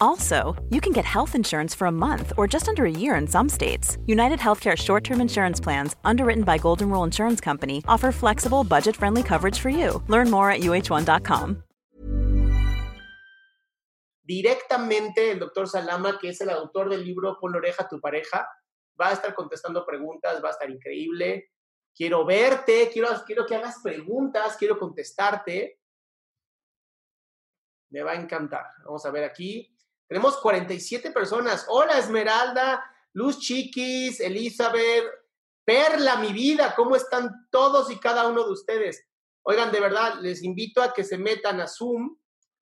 Also, you can get health insurance for a month or just under a year in some states. United Healthcare short term insurance plans, underwritten by Golden Rule Insurance Company, offer flexible, budget friendly coverage for you. Learn more at uh1.com. Directamente el doctor Salama, que es el autor del libro Pon la oreja a tu pareja, va a estar contestando preguntas, va a estar increíble. Quiero verte, quiero, quiero que hagas preguntas, quiero contestarte. Me va a encantar. Vamos a ver aquí. Tenemos 47 personas. Hola Esmeralda, Luz Chiquis, Elizabeth, Perla, mi vida. ¿Cómo están todos y cada uno de ustedes? Oigan, de verdad, les invito a que se metan a Zoom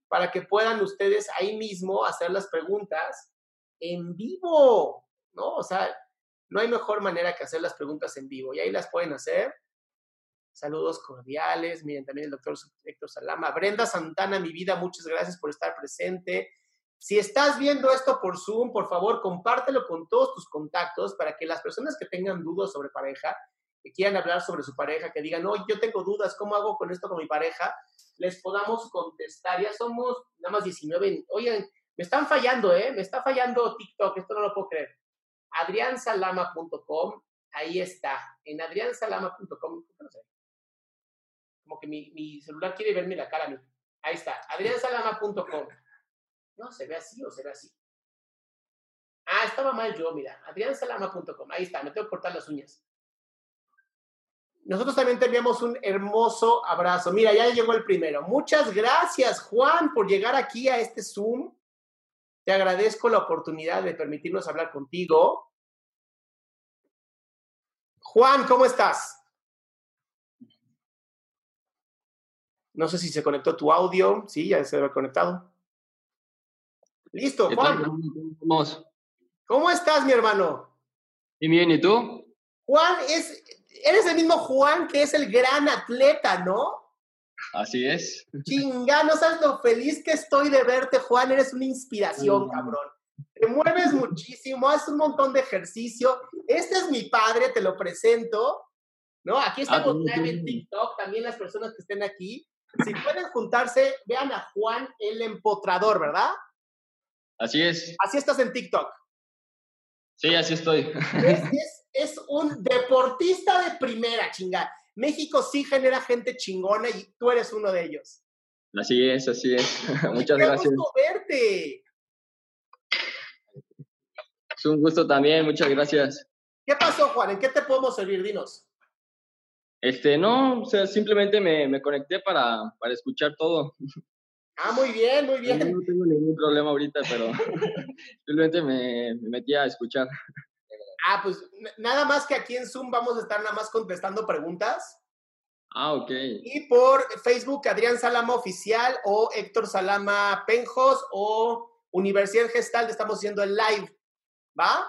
para que puedan ustedes ahí mismo hacer las preguntas en vivo, ¿no? O sea, no hay mejor manera que hacer las preguntas en vivo y ahí las pueden hacer. Saludos cordiales. Miren, también el doctor Héctor Salama. Brenda Santana, mi vida, muchas gracias por estar presente. Si estás viendo esto por Zoom, por favor, compártelo con todos tus contactos para que las personas que tengan dudas sobre pareja, que quieran hablar sobre su pareja, que digan, no, yo tengo dudas, ¿cómo hago con esto con mi pareja? Les podamos contestar. Ya somos nada más 19. Oigan, me están fallando, ¿eh? Me está fallando TikTok, esto no lo puedo creer. adriansalama.com, ahí está. En adriansalama.com, no sé como que mi, celular quiere verme la cara a mí. Ahí está, adriansalama.com. No, se ve así o se ve así. Ah, estaba mal yo, mira, adriansalama.com. Ahí está, me tengo que cortar las uñas. Nosotros también te enviamos un hermoso abrazo. Mira, ya llegó el primero. Muchas gracias, Juan, por llegar aquí a este Zoom. Te agradezco la oportunidad de permitirnos hablar contigo. Juan, ¿cómo estás? No sé si se conectó tu audio. Sí, ya se ha conectado. Listo, Juan. ¿Cómo estás, mi hermano? Bien, bien, ¿y tú? Juan, es, eres el mismo Juan que es el gran atleta, ¿no? Así es. Chinga, no sabes lo feliz que estoy de verte, Juan. Eres una inspiración, cabrón. Te mueves muchísimo, haces un montón de ejercicio. Este es mi padre, te lo presento. ¿No? Aquí ah, estamos en TikTok, también las personas que estén aquí. Si pueden juntarse, vean a Juan el Empotrador, ¿verdad? Así es. Así estás en TikTok. Sí, así estoy. Es, un deportista de primera, chinga. México sí genera gente chingona y tú eres uno de ellos. Así es, así es. Muchas Qué gracias. gusto verte. Es un gusto también, muchas gracias. ¿Qué pasó, Juan? ¿En qué te podemos servir? Dinos. Este, no, o sea, simplemente me, me conecté para, para escuchar todo. Ah, muy bien, muy bien. No, tengo ningún problema ahorita, pero simplemente me, me, metí a escuchar. Ah, pues nada más que aquí en Zoom vamos a estar nada más contestando preguntas. Ah, ok. Y por Facebook, Adrián Salama Oficial o Héctor Salama Penjos o Universidad Gestal, estamos haciendo el live. ¿Va?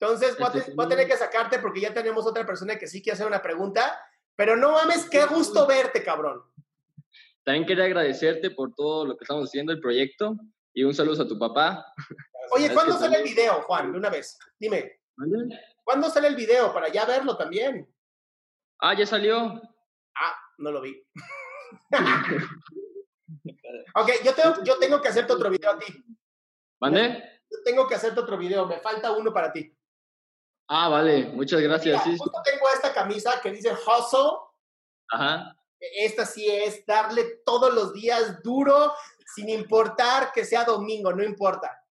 Entonces voy a, tener que sacarte porque ya tenemos otra persona que sí quiere hacer una pregunta. Pero no mames, qué gusto verte, cabrón. También quería agradecerte por todo lo que estamos haciendo, el proyecto, y un saludo a tu papá. Oye, ¿cuándo sale el video, Juan? De una vez, dime. ¿Cuándo sale el video para ya verlo también? Ah, ya salió. Ah, no lo vi. ok, yo tengo, yo tengo que hacerte otro video a ti. ¿Mande? Yo tengo que hacerte otro video, me falta uno para ti. Ah, vale, muchas gracias. Mira, justo tengo esta camisa que dice hustle. Ajá. Esta sí es darle todos los días duro, sin importar que sea domingo, no importa.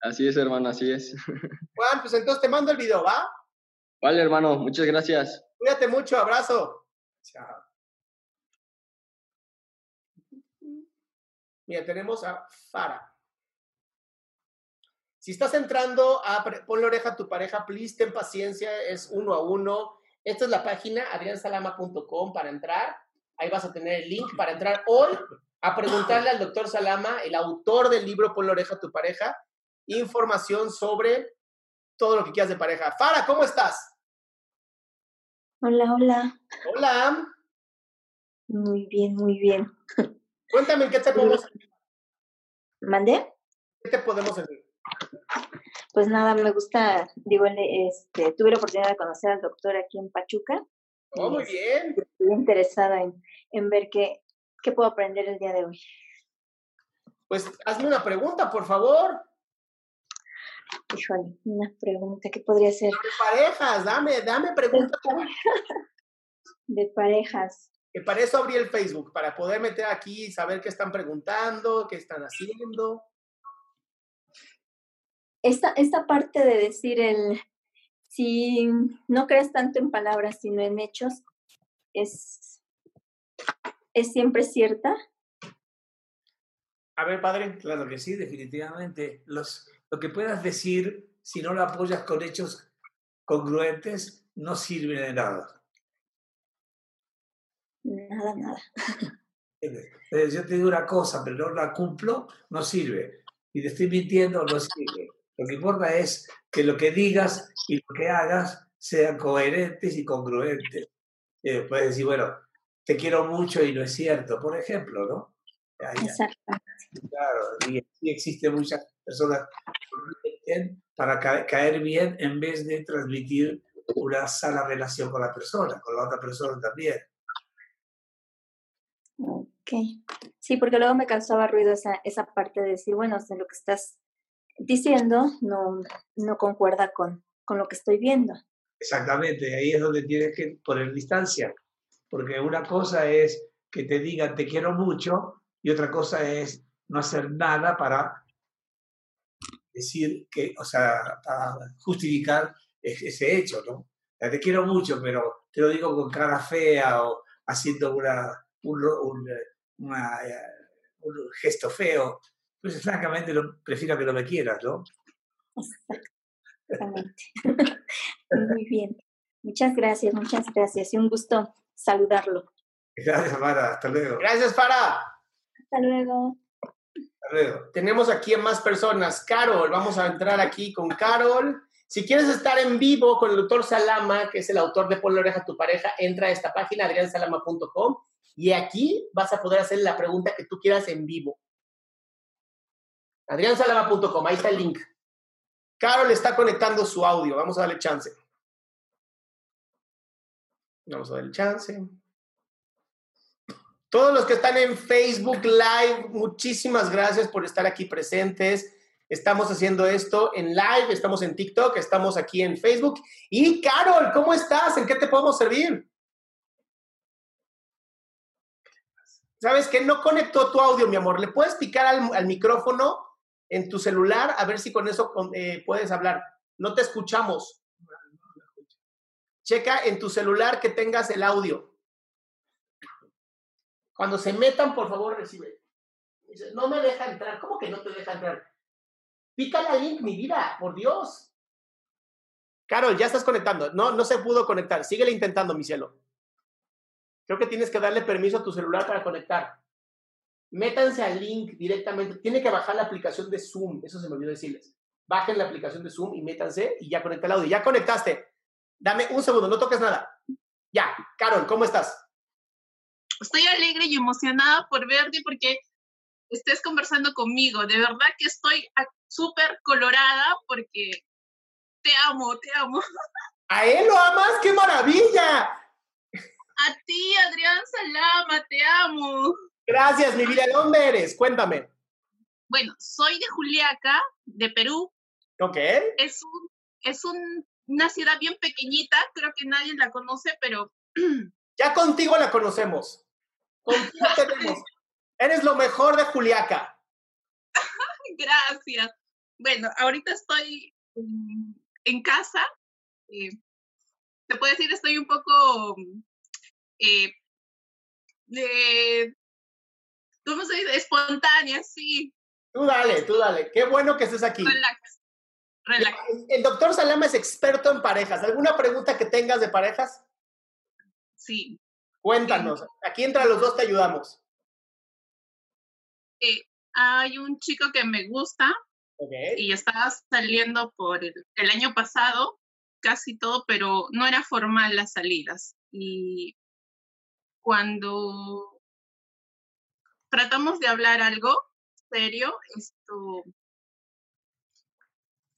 Así es, hermano, así es. Juan, pues entonces te mando el video, ¿va? Vale, hermano, muchas gracias. Cuídate mucho, abrazo. Chao. Mira, tenemos a Fara. Si estás entrando a Ponle Oreja a tu pareja, please, ten paciencia, es uno a uno. Esta es la página adriansalama.com para entrar. Ahí vas a tener el link para entrar hoy a preguntarle al doctor Salama, el autor del libro Ponle Oreja a tu pareja, información sobre todo lo que quieras de pareja. Fara, ¿cómo estás? Hola, hola. Hola. Muy bien, muy bien. Cuéntame, ¿qué te podemos ¿Mandé? ¿Qué te podemos servir? Pues nada, me gusta, digo, este, tuve la oportunidad de conocer al doctor aquí en Pachuca. Oh, muy bien. Estoy interesada en, en ver qué, qué puedo aprender el día de hoy. Pues hazme una pregunta, por favor. Híjole, una pregunta, ¿qué podría ser? De parejas, dame, dame preguntas. De parejas. Que para eso abrí el Facebook, para poder meter aquí y saber qué están preguntando, qué están haciendo. Esta, esta parte de decir el, si no crees tanto en palabras, sino en hechos, es, es siempre cierta. A ver, padre. Claro que sí, definitivamente. Los, lo que puedas decir, si no lo apoyas con hechos congruentes, no sirve de nada. Nada, nada. Yo te digo una cosa, pero no la cumplo, no sirve. Y te estoy mintiendo, no sirve. Lo que importa es que lo que digas y lo que hagas sean coherentes y congruentes. Eh, puedes decir, bueno, te quiero mucho y no es cierto, por ejemplo, ¿no? Exacto. Claro, y, y existen muchas personas para caer bien en vez de transmitir una sana relación con la persona, con la otra persona también. Ok. Sí, porque luego me causaba ruido esa, esa parte de decir, bueno, lo que estás diciendo no, no concuerda con, con lo que estoy viendo. Exactamente, ahí es donde tienes que poner distancia, porque una cosa es que te digan te quiero mucho y otra cosa es no hacer nada para decir que, o sea, justificar ese hecho, ¿no? te quiero mucho, pero te lo digo con cara fea o haciendo una, un, un, eh, un gesto feo. Pues francamente lo, prefiero que no me quieras, ¿no? Exactamente. Muy bien. Muchas gracias, muchas gracias. Y un gusto saludarlo. Gracias, Mara. Hasta luego. Gracias, Fara. Hasta luego. Tenemos aquí a más personas. Carol, vamos a entrar aquí con Carol. Si quieres estar en vivo con el doctor Salama, que es el autor de Ponle oreja a tu pareja, entra a esta página, adriansalama.com, y aquí vas a poder hacer la pregunta que tú quieras en vivo. adriansalama.com, ahí está el link. Carol está conectando su audio, vamos a darle chance. Vamos a darle chance. Todos los que están en Facebook Live, muchísimas gracias por estar aquí presentes. Estamos haciendo esto en live, estamos en TikTok, estamos aquí en Facebook. Y Carol, ¿cómo estás? ¿En qué te podemos servir? ¿Sabes que no conectó tu audio, mi amor? ¿Le puedes picar al, micrófono en tu celular a ver si con eso eh, puedes hablar? No te escuchamos. Checa en tu celular que tengas el audio. Cuando se metan, por favor, recibe. No me deja entrar. ¿Cómo que no te deja entrar? Pica la link, mi vida, por Dios. Carol, ya estás conectando. No, no se pudo conectar. Síguele intentando, mi cielo. Creo que tienes que darle permiso a tu celular para conectar. Métanse al link directamente. Tiene que bajar la aplicación de Zoom. Eso se me olvidó decirles. Bajen la aplicación de Zoom y métanse y ya conecta el audio. Ya conectaste. Dame un segundo, no toques nada. Ya, Carol, ¿cómo estás? estoy alegre y emocionada por verte porque estés conversando conmigo. De verdad que estoy súper colorada porque te amo, te amo. ¿A él lo amas? ¡Qué maravilla! A ti, Adrián Salama, te amo. Gracias, mi vida. ¿De dónde eres? Cuéntame. Bueno, soy de Juliaca, de Perú. Ok. Es, un, es una ciudad bien pequeñita, creo que nadie la conoce, pero... Ya contigo la conocemos. tenemos. Eres lo mejor de Juliaca. Gracias. Bueno, ahorita estoy en casa. Eh, te puedo decir, estoy un poco eh, ¿cómo se soy espontánea, sí. Tú dale, tú dale. Qué bueno que estés aquí. Relax. Relax. El doctor Salama es experto en parejas. ¿Alguna pregunta que tengas de parejas? Sí. Cuéntanos. Aquí entre los dos te ayudamos. Eh, hay un chico que me gusta Okay. y estaba saliendo por el, el año pasado, casi todo, pero no era formal las salidas. Y cuando tratamos de hablar algo serio, esto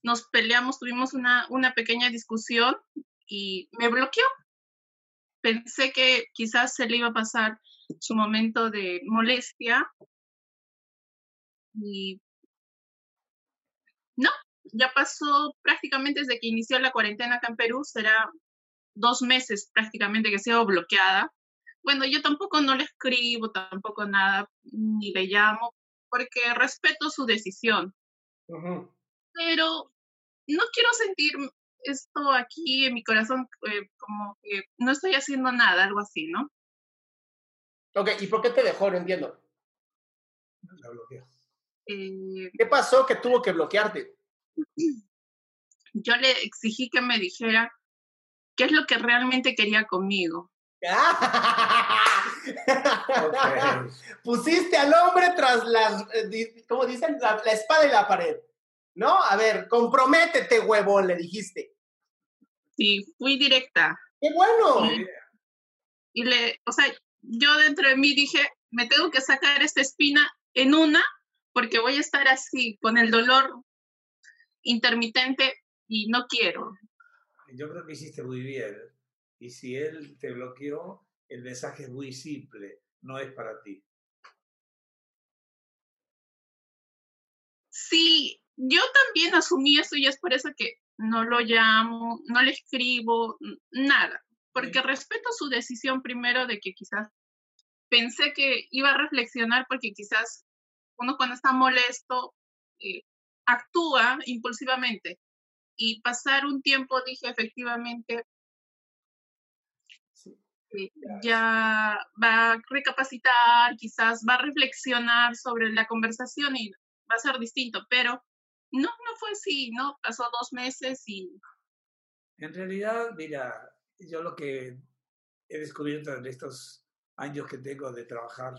nos peleamos, tuvimos una, una pequeña discusión y me bloqueó. Pensé que quizás se le iba a pasar su momento de molestia y no, ya pasó prácticamente desde que inició la cuarentena acá en Perú, será dos meses prácticamente que sido bloqueada. Bueno, yo tampoco no le escribo, tampoco nada, ni le llamo, porque respeto su decisión. Pero no quiero sentir esto aquí en mi corazón eh, como que no estoy haciendo nada, algo así, ¿no? Ok, ¿y por qué te dejó? No entiendo. La bloqueo. Eh, ¿Qué pasó que tuvo que bloquearte? yo le exigí que me dijera qué es lo que realmente quería conmigo. Pusiste al hombre tras las, eh, ¿cómo dicen? La, la espada y la pared. ¿No? A ver, comprométete, huevón, le dijiste. Sí, fui directa. ¡Qué bueno! Sí. y le, o sea, yo dentro de mí dije, me tengo que sacar esta espina en una porque voy a estar así con el dolor intermitente y no quiero. Yo creo que hiciste muy bien. Y si él te bloqueó, el mensaje es muy simple, no es para ti. Sí, yo también asumí eso y es por eso que no lo llamo, no le escribo, nada, porque respeto su decisión primero de que quizás pensé que iba a reflexionar porque quizás uno cuando está molesto eh, actúa impulsivamente y pasar un tiempo dije efectivamente ya va a recapacitar, quizás va a reflexionar sobre la conversación y va a ser distinto, pero no, no fue así, ¿no? Pasó dos meses y En realidad, mira, yo lo que he descubierto en estos años que tengo de trabajar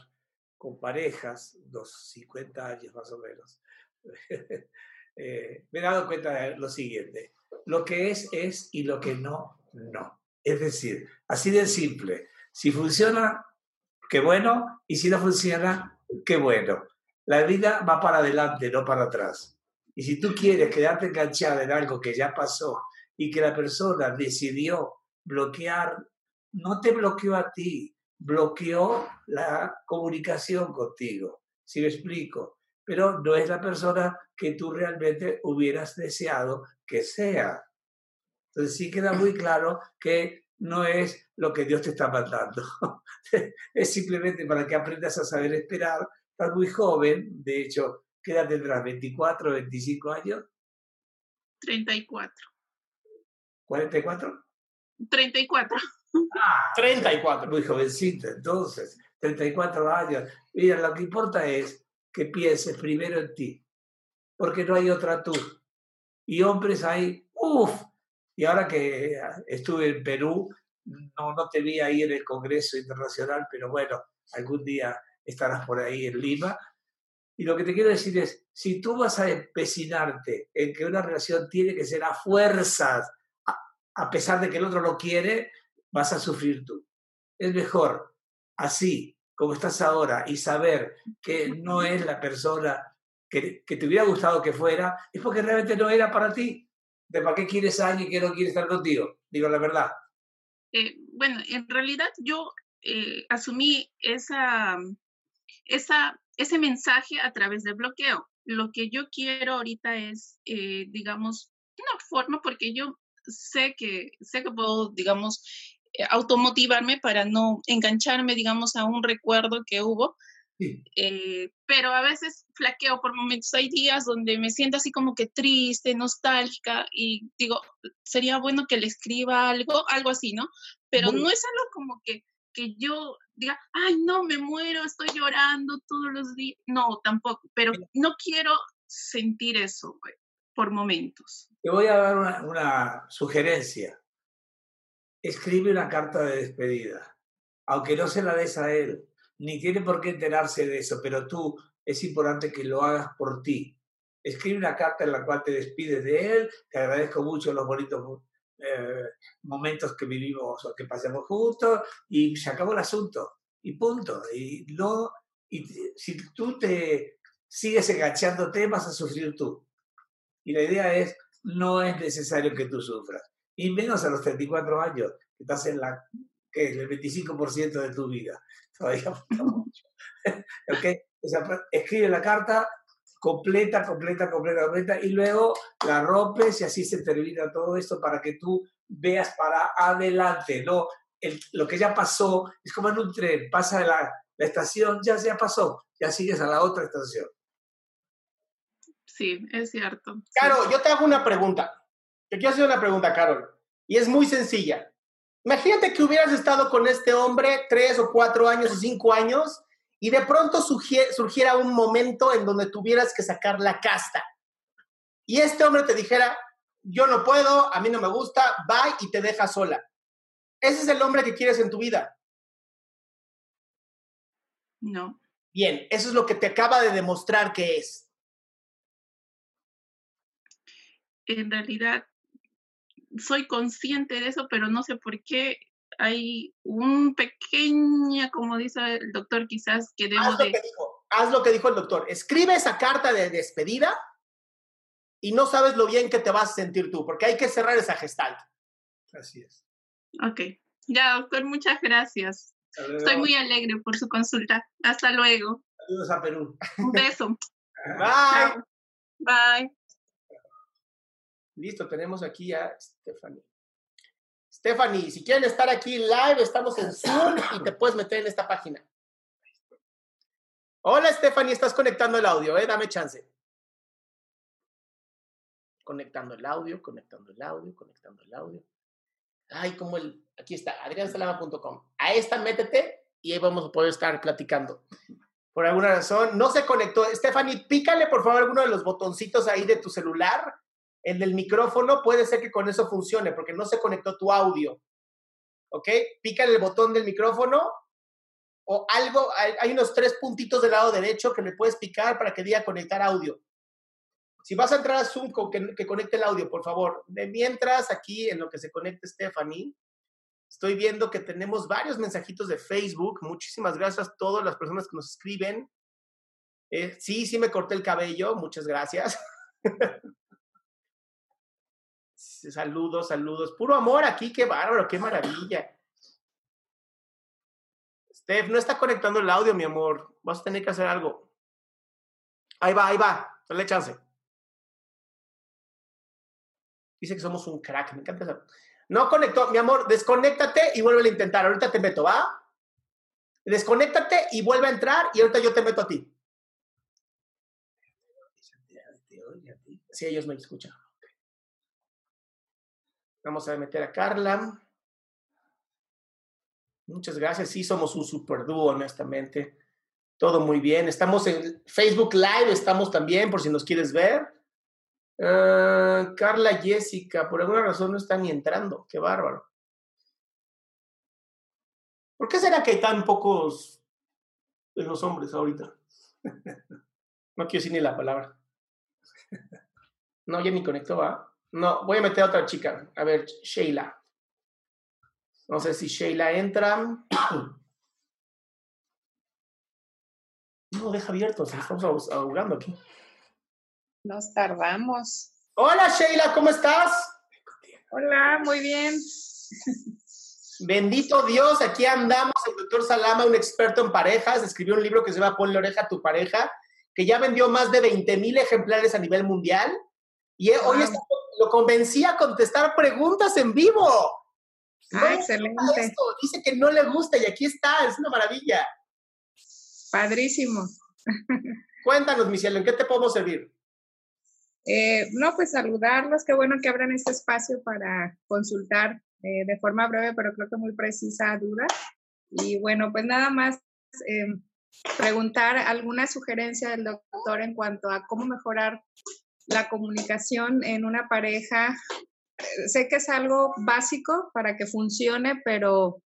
con parejas, unos 50 años más o menos, eh, me he dado cuenta de lo siguiente. Lo que es, es y lo que no, no. Es decir, así de simple. Si funciona, qué bueno, y si no funciona, qué bueno. La vida va para adelante, no para atrás. Y si tú quieres quedarte enganchada en algo que ya pasó y que la persona decidió bloquear, no te bloqueó a ti, bloqueó la comunicación contigo. Si me explico? Pero no es la persona que tú realmente hubieras deseado que sea. Entonces sí queda muy claro que no es lo que Dios te está mandando. es simplemente para que aprendas a saber esperar. Estás muy joven, de hecho, ¿qué edad tendrás? ¿24, 25 años? 34. ¿44? 34. Ah, 34. muy jovencita, entonces, 34 años. Mira, lo que importa es que pienses primero en ti, porque no hay otra tú. Y hombres hay, uff. Y ahora que estuve en Perú, no, no te vi ahí en el Congreso Internacional, pero bueno, algún día estarás por ahí en Lima. Y lo que te quiero decir es, si tú vas a empecinarte en que una relación tiene que ser a fuerzas, a, a pesar de que el otro lo quiere, vas a sufrir tú. Es mejor así como estás ahora y saber que no es la persona que, que te hubiera gustado que fuera, es porque realmente no era para ti. ¿De para qué quieres a alguien que no quiere estar contigo? Digo la verdad. Eh, bueno, en realidad yo eh, asumí esa, esa, ese mensaje a través del bloqueo. Lo que yo quiero ahorita es, eh, digamos, una forma, porque yo sé que, sé que puedo, digamos, eh, automotivarme para no engancharme, digamos, a un recuerdo que hubo. Sí. Eh, pero a veces flaqueo por momentos. Hay días donde me siento así como que triste, nostálgica y digo, sería bueno que le escriba algo, algo así, ¿no? Pero no es algo como que, que yo diga, ay, no, me muero, estoy llorando todos los días. No, tampoco, pero no quiero sentir eso por momentos. Te voy a dar una, una sugerencia. Escribe una carta de despedida, aunque no se la des a él, ni tiene por qué enterarse de eso, pero tú es importante que lo hagas por ti. Escribe una carta en la cual te despides de él, te agradezco mucho los bonitos eh, momentos que vivimos o que pasamos juntos y se acabó el asunto y punto. Y, no, y si tú te sigues enganchándote, vas a sufrir tú. Y la idea es, no es necesario que tú sufras. Y menos a los 34 años, que estás en la, que es el 25% de tu vida. Todavía mucho. ¿Okay? escribe la carta completa, completa, completa, completa, y luego la rompes y así se termina todo esto para que tú veas para adelante, ¿no? lo que ya pasó es como en un tren, pasa la, la estación, ya, ya pasó, ya sigues a la otra estación. Sí, es cierto. Carol, yo te hago una pregunta. Te quiero hacer una pregunta, Carol, y es muy sencilla. Imagínate que hubieras estado con este hombre tres o cuatro años o cinco años y de pronto surgiera un momento en donde tuvieras que sacar la casta. Y este hombre te dijera, yo no puedo, a mí no me gusta, bye y te deja sola. ¿Ese es el hombre que quieres en tu vida? No. Bien, eso es lo que te acaba de demostrar que es. En realidad, soy consciente de eso, pero no sé por qué hay un pequeño, como dice el doctor, quizás que debo haz lo de... Que dijo, haz lo que dijo el doctor. Escribe esa carta de despedida y no sabes lo bien que te vas a sentir tú, porque hay que cerrar esa gestalt. Así es. Ok. Ya, doctor, muchas gracias. Estoy muy alegre por su consulta. Hasta luego. Saludos a Perú. Un beso. Bye. Bye. Listo, tenemos aquí a Stephanie. Stephanie, si quieren estar aquí live, estamos en Zoom y te puedes meter en esta página. Hola Stephanie, estás conectando el audio, ¿eh? Dame chance. Conectando el audio, conectando el audio, conectando el audio. Ay, como el, aquí está, adriansalama.com. A esta métete y ahí vamos a poder estar platicando. Por alguna razón, no se conectó. Stephanie, pícale por favor alguno de los botoncitos ahí de tu celular el del micrófono puede ser que con eso funcione, porque no se conectó tu audio. ¿Ok? Pícale el botón del micrófono o algo, hay, unos tres puntitos del lado derecho que le puedes picar para que diga conectar audio. Si vas a entrar a Zoom, que, conecte el audio, por favor. Mientras, aquí en lo que se conecte Stephanie, estoy viendo que tenemos varios mensajitos de Facebook. Muchísimas gracias a todas las personas que nos escriben. Eh, sí, sí me corté el cabello, muchas gracias. Saludos, saludos. Puro amor aquí, qué bárbaro, qué maravilla. Steph, no está conectando el audio, mi amor. Vas a tener que hacer algo. Ahí va, ahí va. Dale chance. Dice que somos un crack. Me encanta eso. No conectó. Mi amor, desconéctate y vuelve a intentar. Ahorita te meto, ¿va? Desconéctate y vuelve a entrar y ahorita yo te meto a ti. Sí, ellos me escuchan. Vamos a meter a Carla. Muchas gracias. Sí, somos un super dúo, honestamente. Todo muy bien. Estamos en Facebook Live, estamos también, por si nos quieres ver. Ah, Carla Jessica, por alguna razón no está ni entrando. Qué bárbaro. ¿Por qué será que hay tan pocos de los hombres ahorita? no quiero decir ni la palabra. No, ya ni conectó, ¿va? No, voy a meter a otra chica. A ver, Sheila. No sé si Sheila entra. No, deja abierto, se estamos ahogando aquí. Nos tardamos. Hola Sheila, ¿cómo estás? Hola, muy bien. Bendito Dios, aquí andamos. El doctor Salama, un experto en parejas, escribió un libro que se llama Ponle oreja a tu pareja, que ya vendió más de 20 mil ejemplares a nivel mundial. Y hoy lo convencí a contestar preguntas en vivo. Ah, excelente. Dice que no le gusta y aquí está, es una maravilla. Padrísimo. Cuéntanos, Michelle, ¿en qué te podemos servir? Eh, no, pues saludarlos, qué bueno que abran este espacio para consultar eh, de forma breve, pero creo que muy precisa dudas. Y bueno, pues nada más eh, preguntar alguna sugerencia del doctor en cuanto a cómo mejorar la comunicación en una pareja. Eh, sé que es algo básico para que funcione, pero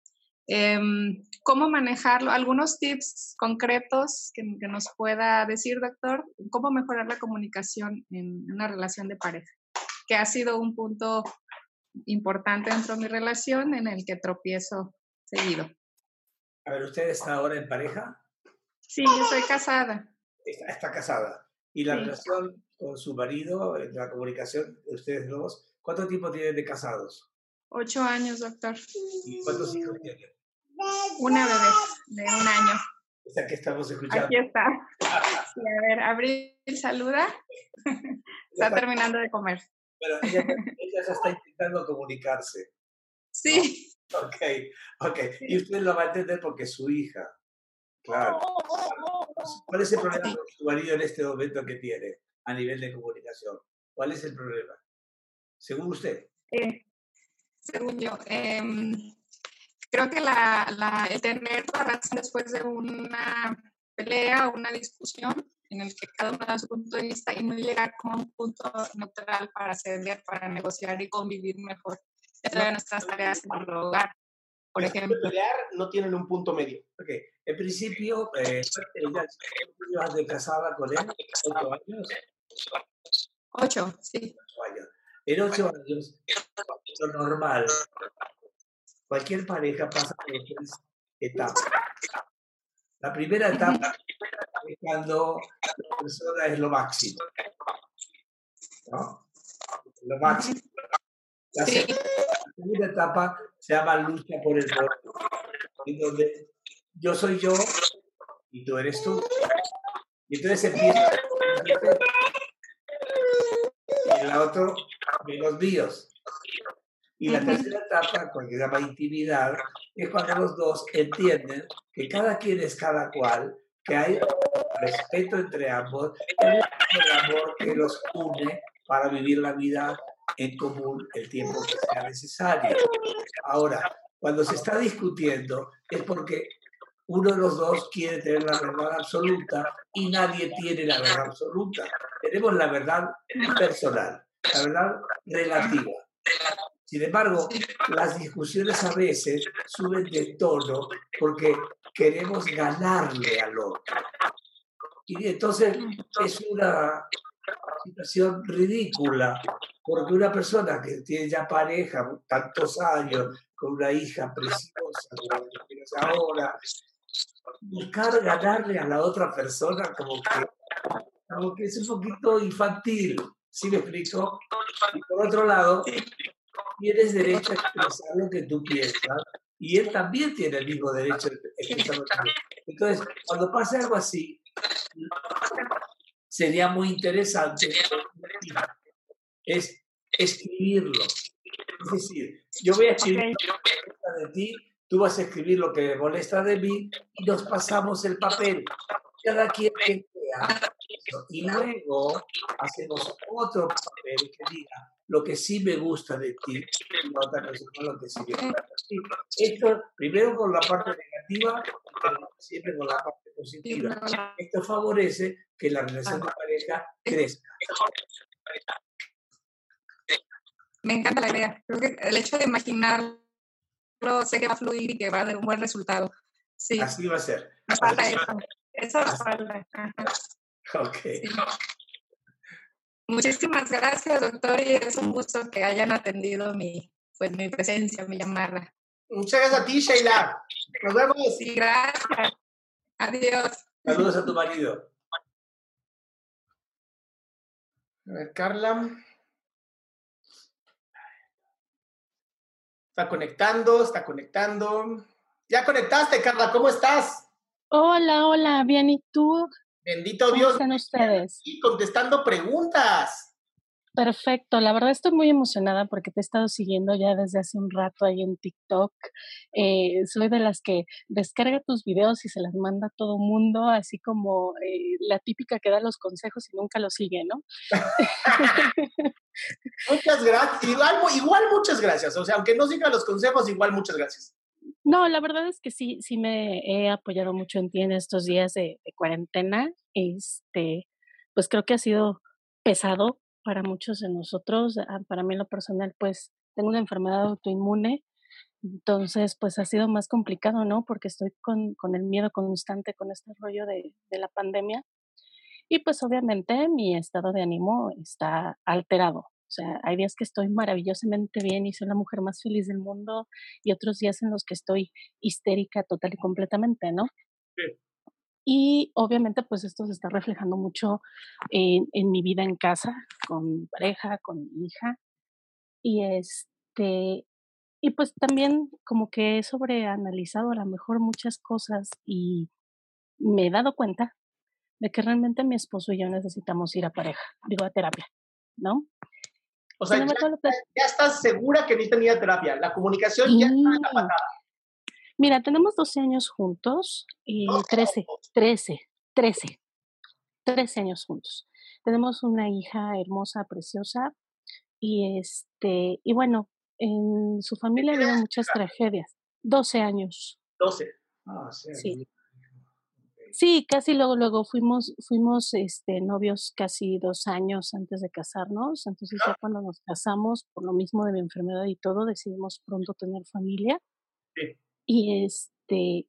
em, ¿cómo manejarlo? ¿Algunos tips concretos que, que, nos pueda decir, doctor? ¿Cómo mejorar la comunicación en una relación de pareja? Que ha sido un punto importante dentro de mi relación en el que tropiezo seguido. A ver, ¿usted está ahora en pareja? Sí, yo soy casada. Está, está casada. ¿Y la sí. relación con su marido, la comunicación de ustedes dos, cuánto tiempo tienen de casados? Ocho años, doctor. ¿Y cuántos hijos tienen? Una bebé de un año. Esa que estamos escuchando. Aquí está. Sí, a ver, Abril, saluda. está, está terminando de comer. Pero ella, ella ya está intentando comunicarse. Sí. ¿no? Ok, ok. Y usted lo va a entender porque es su hija. Claro. ¿Cuál es el problema con su marido en este momento que tiene a nivel de comunicación? ¿Cuál es el problema? Según usted. Eh, según yo, eh, creo que la, la, el tener la razón después de una pelea o una discusión en el que cada uno da su punto de vista y no llegar a un punto neutral para ceder, para negociar y convivir mejor. Esa de nuestras tareas en el hogar, por ejemplo. pelear no tienen un punto medio. Ok, en principio, eh, ella de casada con él, ocho años. Ocho, sí. Ocho años. En ocho años, lo normal, cualquier pareja pasa por tres etapas. La primera etapa es cuando la persona es lo máximo. ¿No? Lo máximo. La, sí. segunda, la segunda etapa se llama lucha por el poder, en donde yo soy yo y tú eres tú. Y entonces empieza y el otro de los míos. Y la tercera etapa, que se llama intimidad, es cuando los dos entienden que cada quien es cada cual, que hay respeto entre ambos, el amor que los une para vivir la vida en común el tiempo que sea necesario. Ahora, cuando se está discutiendo es porque uno de los dos quiere tener la verdad absoluta y nadie tiene la verdad absoluta. Tenemos la verdad personal, la verdad relativa. Sin embargo, las discusiones a veces suben de tono porque queremos ganarle al otro. Y entonces es una situación ridícula, porque una persona que tiene ya pareja tantos años, con una hija preciosa, ahora, buscar ganarle a la otra persona como que, como que es un poquito infantil, ¿sí me explico? Y por otro lado, tienes derecho a expresar lo que tú piensas y él también tiene el mismo derecho a expresar lo que. Entonces, cuando pase algo así, sería muy interesante es escribirlo. Es decir, yo voy a escribir molesta de ti, tú vas a escribir lo que me molesta de mí y nos pasamos el papel. Cada quien y luego hacemos otro papel que diga lo que sí me gusta de ti otra persona lo que sí me gusta. Esto primero con la parte negativa, pero siempre con la parte positiva. Esto favorece que la relación de pareja crezca. Me encanta la idea. Creo que el hecho de sé que va a fluir y que va a dar un buen resultado. Sí. Así va a ser. Nos falta eso. Eso nos falta. Ok. Sí. Muchísimas gracias, doctor, y es un gusto que hayan atendido mi, pues, mi presencia, mi llamada. Muchas gracias a ti, Sheila. Nos vemos. Sí, gracias. Adiós. Saludos a tu marido. A ver, Carla. Está conectando, está conectando. Ya conectaste, Carla, ¿cómo estás? Hola, hola, bien, ¿y tú? Bendito ¿Cómo Dios. están ustedes? Y contestando preguntas. Perfecto, la verdad estoy muy emocionada porque te he estado siguiendo ya desde hace un rato ahí en TikTok. Eh, soy de las que descarga tus videos y se las manda a todo mundo, así como eh, la típica que da los consejos y nunca los sigue, ¿no? muchas gracias. Igual, igual muchas gracias. O sea, aunque no siga los consejos, igual muchas gracias. No, la verdad es que sí, sí me he apoyado mucho en ti en estos días de, de cuarentena. Este, pues creo que ha sido pesado para muchos de nosotros. Ah, Para mí en lo personal, pues tengo una enfermedad autoinmune, entonces pues ha sido más complicado, ¿no? Porque estoy con, el miedo constante con este rollo de, de la pandemia. Y pues obviamente mi estado de ánimo está alterado. O sea, hay días que estoy maravillosamente bien y soy la mujer más feliz del mundo y otros días en los que estoy histérica total y completamente, ¿no? Sí. Y obviamente pues esto se está reflejando mucho en, en mi vida en casa, con mi pareja, con mi hija. Y este, y pues también como que he sobreanalizado a lo mejor muchas cosas y me he dado cuenta de que realmente mi esposo y yo necesitamos ir a pareja, digo a terapia, ¿no? O sea, ya, estás segura que necesitan ir a terapia. La comunicación ya está en la patada. Mira, tenemos 12 años juntos y 13, 13, 13, 13 años juntos. Tenemos una hija hermosa, preciosa y este, y bueno, en su familia ha habido muchas tragedias. 12 años. 12. Ah, sí. Sí. Sí, casi luego, luego fuimos, fuimos este, novios casi dos años antes de casarnos. Entonces ya cuando nos casamos, por lo mismo de mi enfermedad y todo, decidimos pronto tener familia. Sí. Y este,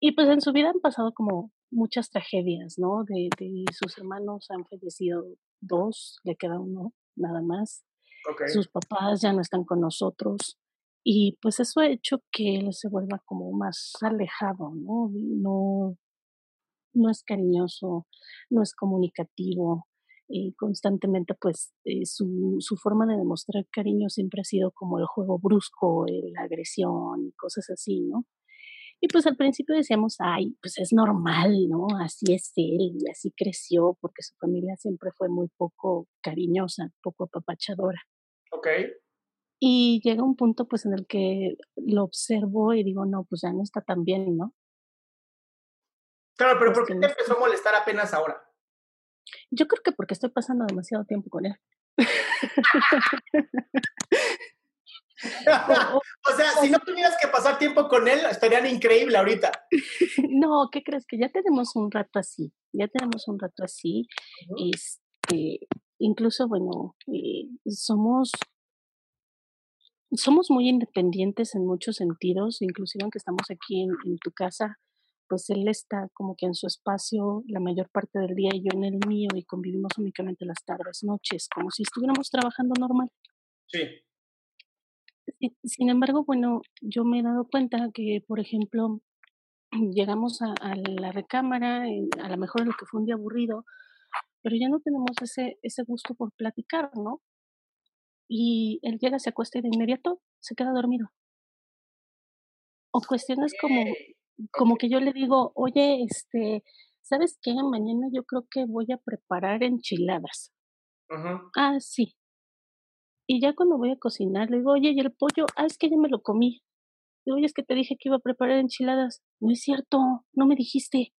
y pues en su vida han pasado como muchas tragedias, ¿no? De, de sus hermanos han fallecido dos, le queda uno nada más. Sus papás ya no están con nosotros. Y pues eso ha hecho que él se vuelva como más alejado, ¿no? No, no es cariñoso, no es comunicativo. Y constantemente, pues, eh, su, su forma de demostrar cariño siempre ha sido como el juego brusco, eh, la agresión y cosas así, ¿no? Y pues al principio decíamos, ay, pues es normal, ¿no? Así es él y así creció, porque su familia siempre fue muy poco cariñosa, poco apapachadora. Ok. Y llega un punto pues en el que lo observo y digo, no, pues ya no está tan bien, ¿no? Claro, pero Pues ¿por qué te empezó a molestar apenas ahora? Yo creo que porque estoy pasando demasiado tiempo con él. O- sea, si no tuvieras que pasar tiempo con él, estarían increíble ahorita. no, ¿qué crees? Que ya tenemos un rato así, ya tenemos un rato así. Este, incluso, bueno, eh, somos, somos muy independientes en muchos sentidos, inclusive aunque estamos aquí en, en tu casa, pues él está como que en su espacio la mayor parte del día y yo en el mío y convivimos únicamente las tardes, noches, como si estuviéramos trabajando normal. Sí. Si- Sin embargo, bueno, yo me he dado cuenta que, por ejemplo, llegamos a, a la recámara, eh, a lo mejor en lo que fue un día aburrido, pero ya no tenemos ese, ese gusto por platicar, ¿no? Y él llega, se acuesta y de inmediato se queda dormido. O cuestiones como, como que yo le digo, oye, este, ¿sabes qué? Mañana yo creo que voy a preparar enchiladas. Ujú. Ah, sí. Y ya cuando voy a cocinar, le digo, oye, ¿y el pollo? Ah, es que ya me lo comí. Digo, oye, es que te dije que iba a preparar enchiladas. No es cierto, no me dijiste.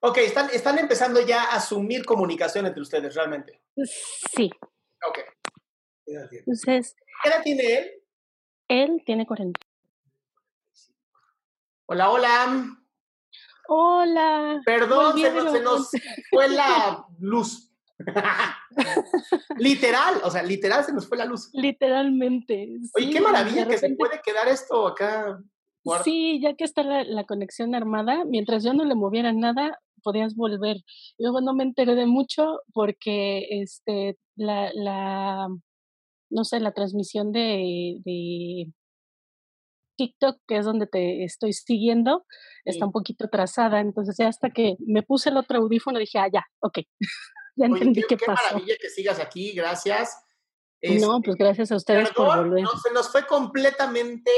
Ok, están, están empezando ya a asumir comunicación entre ustedes, realmente. Sí. Ok. Entonces, ¿Qué edad tiene él? él tiene 40. Hola, hola. Hola. Perdón, se nos, se volvieron. nos fue la luz. literal, o sea, literal se nos fue la luz. Literalmente. Oye, sí, qué maravilla que se puede quedar esto acá. guardado. Sí, ya que está la, la conexión armada, mientras yo no le moviera nada, podías volver. Luego no me enteré de mucho porque este la, la no sé, la transmisión de, de TikTok, que es donde te estoy siguiendo, está un poquito atrasada. Entonces ya hasta que me puse el otro audífono dije, ah, ya, ok. ya entendí qué, qué, qué pasó. maravilla que sigas aquí, gracias. No, Este, pues gracias a ustedes por volver. no, se nos fue completamente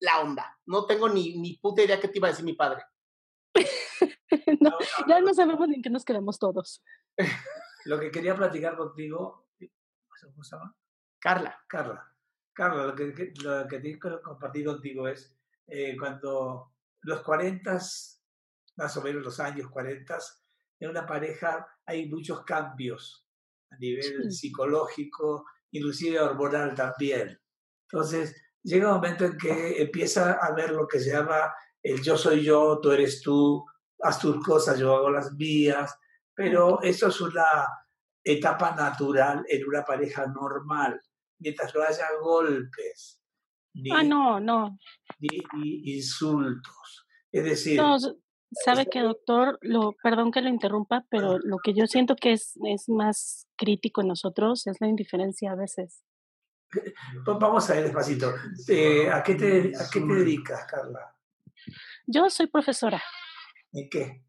la onda. No tengo ni, ni puta idea qué te iba a decir mi padre. No, ya no sabemos en qué nos quedamos todos. Lo que quería platicar contigo, ¿cómo se llama? Carla. Carla. Carla, lo que, que- lo que tengo que compartir contigo es eh, cuando los 40, más o menos los años 40, en una pareja hay muchos cambios a nivel Sí. psicológico, inclusive hormonal también. Entonces, llega un momento en que empieza a ver lo que se llama el yo soy yo, tú eres tú, haz tus cosas, yo hago las mías, pero eso es una etapa natural en una pareja normal, mientras no haya golpes. Ni, ah, no, no. Ni, insultos. Es decir... No, sabe que doctor, lo, perdón que lo interrumpa, pero lo que yo siento que es, es más crítico en nosotros es la indiferencia a veces. Vamos a ver despacito. Eh, ¿a, qué te, ¿A qué te dedicas, Carla? Yo soy profesora. ¿En qué?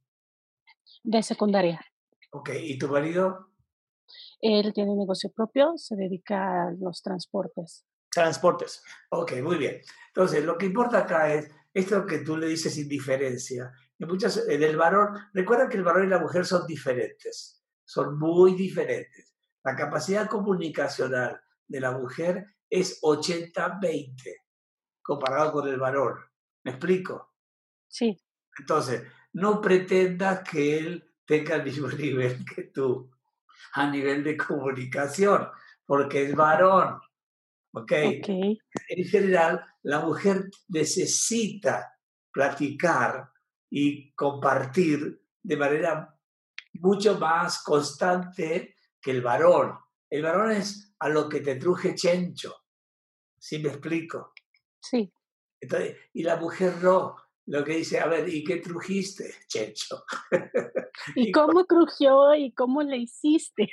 De secundaria. Ok, ¿y tu marido? Él tiene un negocio propio, se dedica a los transportes. Transportes. Ok, muy bien. Entonces, lo que importa acá es esto que tú le dices indiferencia. En muchas, en el varón, recuerda que el varón y la mujer son diferentes, son muy diferentes. La capacidad comunicacional de la mujer es 80-20 comparado con el varón. ¿Me explico? Sí. Entonces, no pretendas que él tenga el mismo nivel que tú a nivel de comunicación, porque es varón. ¿Ok? En general, la mujer necesita platicar y compartir de manera mucho más constante que el varón. El varón es a lo que te truje chencho. ¿Sí me explico? Sí. Entonces, y la mujer no lo que dice, a ver, ¿y qué trujiste, Checho? ¿Y cómo crujió y cómo le hiciste?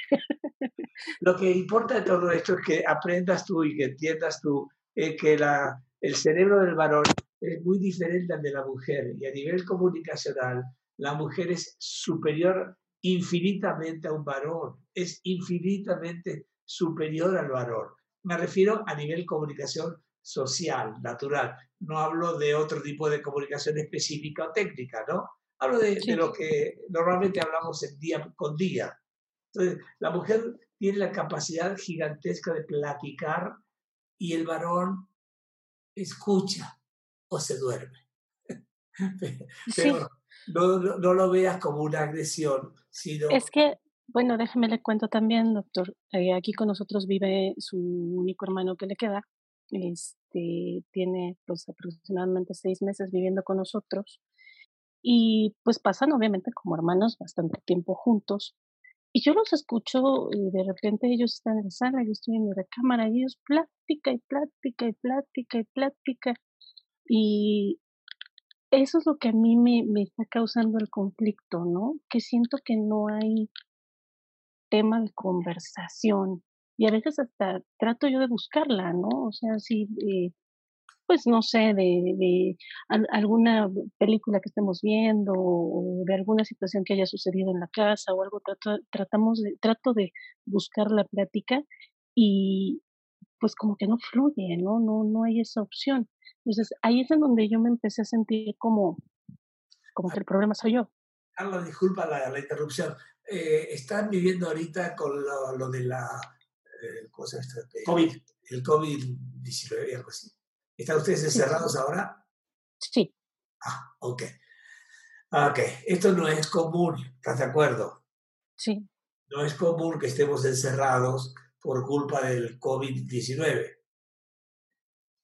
lo que importa de todo esto es que aprendas tú y que entiendas tú eh, que la, el cerebro del varón es muy diferente al de la mujer y a nivel comunicacional la mujer es superior infinitamente a un varón, es infinitamente superior al varón. Me refiero a nivel comunicación social, natural. No hablo de otro tipo de comunicación específica o técnica, ¿no? Hablo de, lo que normalmente hablamos en día con día. Entonces, la mujer tiene la capacidad gigantesca de platicar y el varón escucha o se duerme. Pero no, no, lo veas como una agresión, sino... Es que, bueno, déjeme le cuento también, doctor. Eh, aquí con nosotros vive su único hermano que le queda, este, tiene pues aproximadamente seis meses viviendo con nosotros y pues pasan obviamente como hermanos bastante tiempo juntos y yo los escucho y de repente ellos están en la sala, yo estoy en mi recámara y ellos plática y plática y plática y plática y eso es lo que a mí me, me está causando el conflicto, ¿no? Que siento que no hay tema de conversación y a veces hasta trato yo de buscarla, ¿no? O sea, si, eh, pues no sé, de, de alguna película que estemos viendo o de alguna situación que haya sucedido en la casa o algo, trato, tratamos de, trato de buscar la plática y pues como que no fluye, ¿no? No, no hay esa opción. Entonces ahí es en donde yo me empecé a sentir como, como que el problema soy yo. Carla, disculpa la, la interrupción. Eh, están viviendo ahorita con lo, lo de la eh, COVID. El COVID-19, algo así. ¿Están ustedes encerrados ahora? Sí. Ah, ok. Ok, esto no es común, ¿estás de acuerdo? Sí. No es común que estemos encerrados por culpa del COVID-19.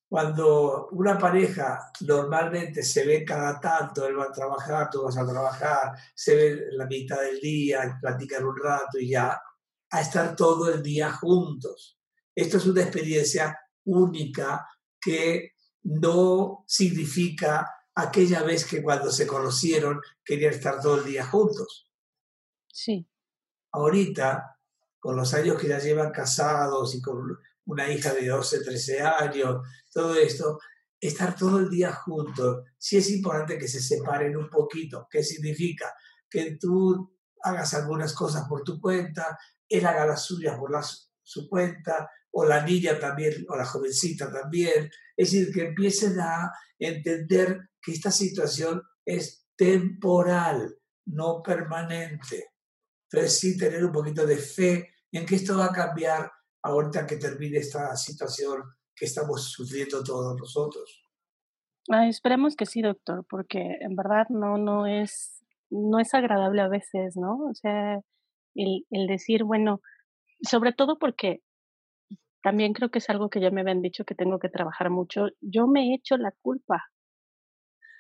Cuando una pareja normalmente se ve cada tanto, él va a trabajar, tú vas a trabajar, se ve la mitad del día, platican un rato y ya, a estar todo el día juntos. Esto es una experiencia única que no significa aquella vez que cuando se conocieron querían estar todo el día juntos. Sí. Ahorita, con los años que ya llevan casados y con una hija de 12, 13 años, todo esto, estar todo el día juntos, sí es importante que se separen un poquito. ¿Qué significa? Que tú hagas algunas cosas por tu cuenta, él haga las suyas por su cuenta, o la niña también, o la jovencita también. Es decir, que empiecen a entender que esta situación es temporal, no permanente. Entonces, sí tener un poquito de fe en que esto va a cambiar ahorita que termine esta situación que estamos sufriendo todos nosotros. esperemos que sí, doctor, porque en verdad no, no es, no es agradable a veces, ¿no? O sea, el, decir, bueno, sobre todo porque también creo que es algo que ya me habían dicho que tengo que trabajar mucho. Yo me he hecho la culpa.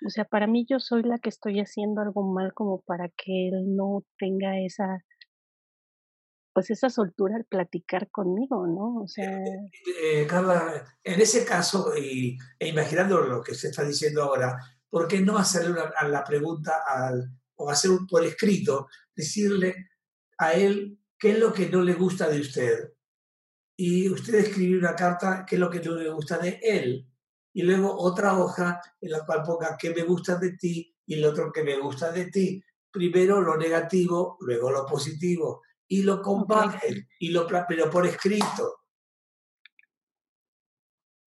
O sea, para mí yo soy la que estoy haciendo algo mal como para que él no tenga esa, pues esa soltura al platicar conmigo, ¿no? O sea... Eh, Carla, en ese caso, y, e imaginando lo que se está diciendo ahora, ¿por qué no hacerle a la pregunta al, o hacer por escrito, decirle a él qué es lo que no le gusta de usted? Y usted escribir una carta, qué es lo que no le gusta de él. Y luego otra hoja en la cual ponga qué me gusta de ti y el otro que me gusta de ti. Primero lo negativo, luego lo positivo. Y lo comparten, y lo, pero por escrito.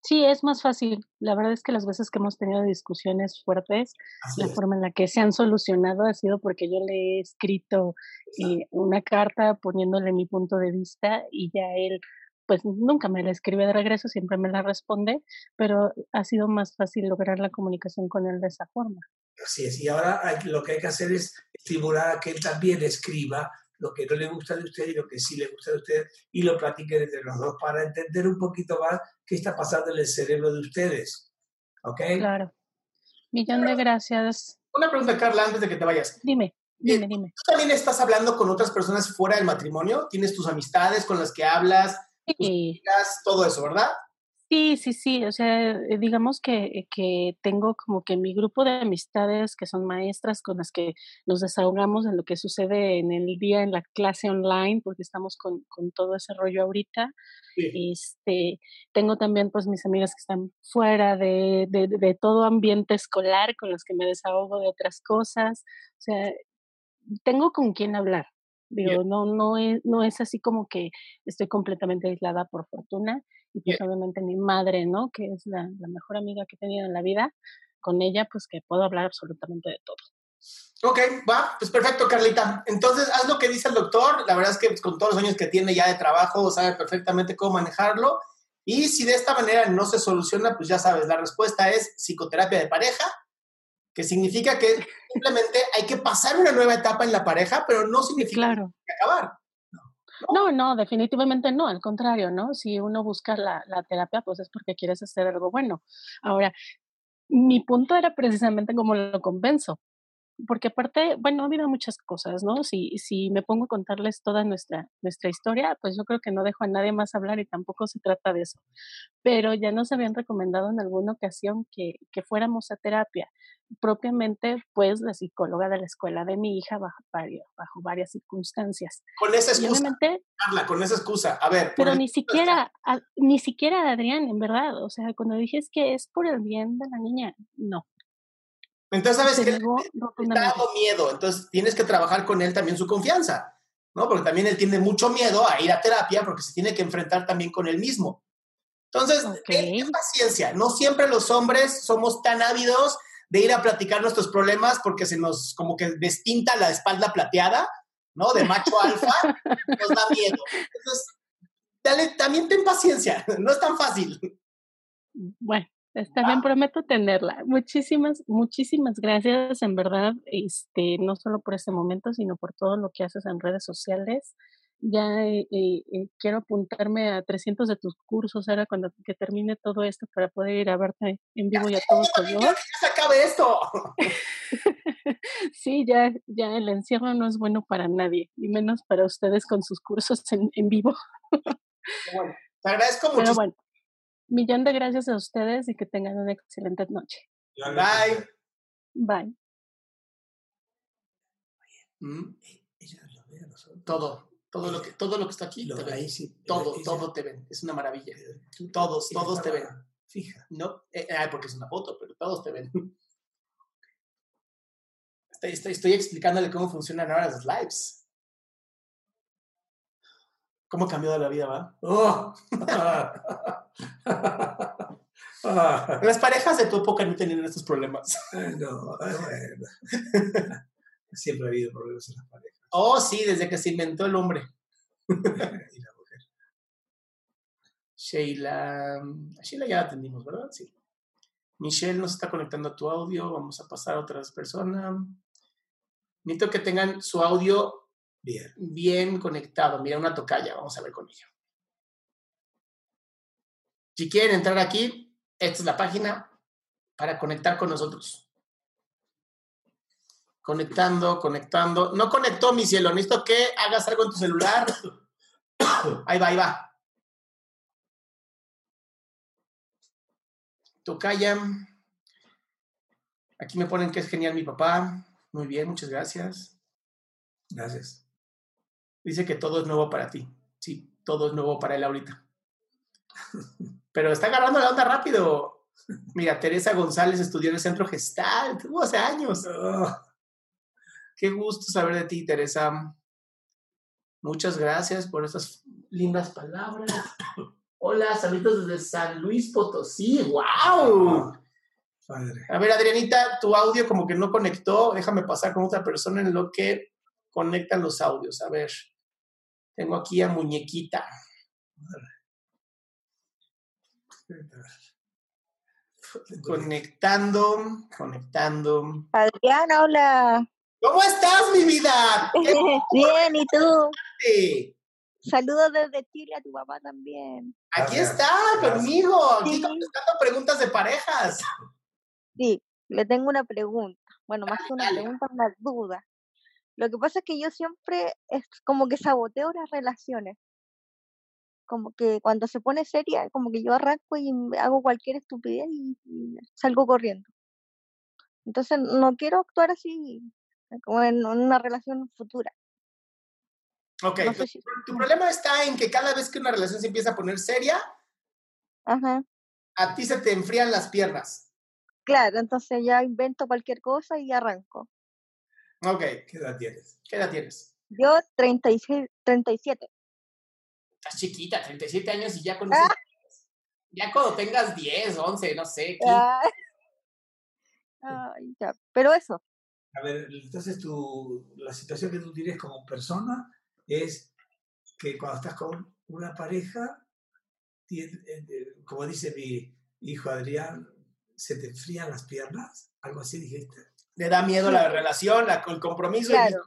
Sí, es más fácil. La verdad es que las veces que hemos tenido discusiones fuertes, la forma en la que se han solucionado ha sido porque yo le he escrito eh, una carta poniéndole mi punto de vista y ya él, pues nunca me la escribe de regreso, siempre me la responde, pero ha sido más fácil lograr la comunicación con él de esa forma. Así es, y ahora lo que hay que hacer es estimular a que él también escriba lo que no le gusta de usted y lo que sí le gusta de usted y lo platiquen entre los dos para entender un poquito más qué está pasando en el cerebro de ustedes. ¿Ok? Claro. Millón de gracias. Una pregunta, Carla, antes de que te vayas. Dime, dime, dime. ¿Tú también estás hablando con otras personas fuera del matrimonio? ¿Tienes tus amistades con las que hablas? Sí. todo eso, ¿verdad? Sí, sí, sí, o sea, eh, digamos que, que tengo como que mi grupo de amistades que son maestras con las que nos desahogamos en lo que sucede en el día en la clase online, porque estamos con, con todo ese rollo ahorita. Este, tengo también pues mis amigas que están fuera de, de, de todo ambiente escolar con los que me desahogo de otras cosas. O sea, tengo con quién hablar. Digo, no, no, es, no es así como que estoy completamente aislada por fortuna y pues obviamente mi madre, ¿no? Que es la, la, mejor amiga que he tenido en la vida, con ella pues que puedo hablar absolutamente de todo. Ok, va, pues perfecto, Carlita. Entonces, haz lo que dice el doctor. La verdad es que pues, con todos los años que tiene ya de trabajo, sabe perfectamente cómo manejarlo. Y si de esta manera no se soluciona, pues ya sabes, la respuesta es psicoterapia de pareja, que significa que simplemente hay que pasar una nueva etapa en la pareja, pero no significa claro. que acabar. No, no, definitivamente no, al contrario, ¿no? Si uno busca la, la terapia, pues es porque quieres hacer algo bueno. Ahora, mi punto era precisamente cómo lo convenzo, porque aparte, bueno, ha habido muchas cosas, ¿no? Si, si me pongo a contarles toda nuestra, nuestra historia, pues yo creo que no dejo a nadie más hablar y tampoco se trata de eso. Pero ya nos habían recomendado en alguna ocasión que, que fuéramos a terapia. Propiamente, pues, la psicóloga de la escuela de mi hija bajo, bajo varias circunstancias. Con esa excusa. Carla, con esa excusa. A ver. Pero ni siquiera, ni siquiera Adrián, en verdad. O sea, cuando dije es que es por el bien de la niña, no. Entonces, ¿sabes qué? Está dando miedo, entonces tienes que trabajar con él también su confianza, ¿no? Porque también él tiene mucho miedo a ir a terapia porque se tiene que enfrentar también con él mismo. Entonces, ten paciencia, no siempre los hombres somos tan ávidos de ir a platicar nuestros problemas porque se nos como que destinta la espalda plateada, ¿no? De macho alfa, nos da miedo. Entonces, dale, también ten paciencia, no es tan fácil. Bueno, Está bien, prometo tenerla. Muchísimas, muchísimas gracias, en verdad, este, no solo por este momento, sino por todo lo que haces en redes sociales. Ya eh, eh, eh quiero apuntarme a 300 de tus cursos ahora cuando que termine todo esto para poder ir a verte en vivo y a todo color. ¡Ya se acabe esto! sí, ya, ya el encierro no es bueno para nadie, y menos para ustedes con sus cursos en, en vivo. bueno, te agradezco mucho. Pero bueno, Millón de gracias a ustedes y que tengan una excelente noche. Bye. Bye. Mm. Todo, todo lo que, todo lo que está aquí, te ven. todo, todo te ven. Es una maravilla. Todos, todos te ven. Fija. No, eh, porque es una foto, pero todos te ven. Estoy, estoy, estoy explicándole cómo funcionan ahora las lives. ¿Cómo ha cambiado la vida, va? Oh. Las parejas de tu época no tenían estos problemas. no, bueno. Siempre ha habido problemas en las parejas. Oh, sí, desde que se inventó el hombre. y la mujer. Sheila. Sheila ya atendimos, ¿verdad? Sí. Michelle nos está conectando a tu audio. Vamos a pasar a otras personas. Necesito que tengan su audio Bien. Bien conectado. Mira una tocaya. Vamos a ver con ella. Si quieren entrar aquí, esta es la página para conectar con nosotros. Conectando, conectando. No conectó, mi cielo. Necesito que hagas algo en tu celular. Ahí va, ahí va. Tocaya. Aquí me ponen que es genial mi papá. Muy bien, muchas gracias. Gracias. Dice que todo es nuevo para ti. Sí, todo es nuevo para él ahorita. Pero está agarrando la onda rápido. Mira, Teresa González estudió en el Centro Gestal, tuvo hace años. Qué gusto saber de ti, Teresa. Muchas gracias por estas lindas palabras. Hola, saludos desde San Luis Potosí. ¡Wow! A ver, Adrianita, tu audio como que no conectó. Déjame pasar con otra persona en lo que conectan los audios. A ver, tengo aquí a Muñequita. Conectando, conectando. Adriana, hola. ¿Cómo estás, mi vida? Bien, ¿y tú? Sí. Saludos desde Chile a tu papá también. Aquí está, conmigo, aquí contestando preguntas de parejas. Sí, le tengo una pregunta. Bueno, más que una pregunta, una duda. Lo que pasa es que yo siempre es como que saboteo las relaciones. Como que cuando se pone seria, como que yo arranco y hago cualquier estupidez y, salgo corriendo. Entonces no quiero actuar así, como en una relación futura. Ok, tu problema está en que cada vez que una relación se empieza a poner seria, a ti se te enfrían las piernas. Claro, entonces ya invento cualquier cosa y arranco. Ok, ¿qué edad tienes? ¿Qué edad tienes? Yo 36, 37. Estás chiquita, 37 años y ya conoces. Ah. Ya cuando tengas 10, 11, no sé. Ah. Ay, ya. Pero eso. A ver, entonces tu, la situación que tú tienes como persona es que cuando estás con una pareja, eh, como dice mi hijo Adrián, se te enfrían las piernas, algo así dijiste. Le da miedo la relación, la, el compromiso. Claro.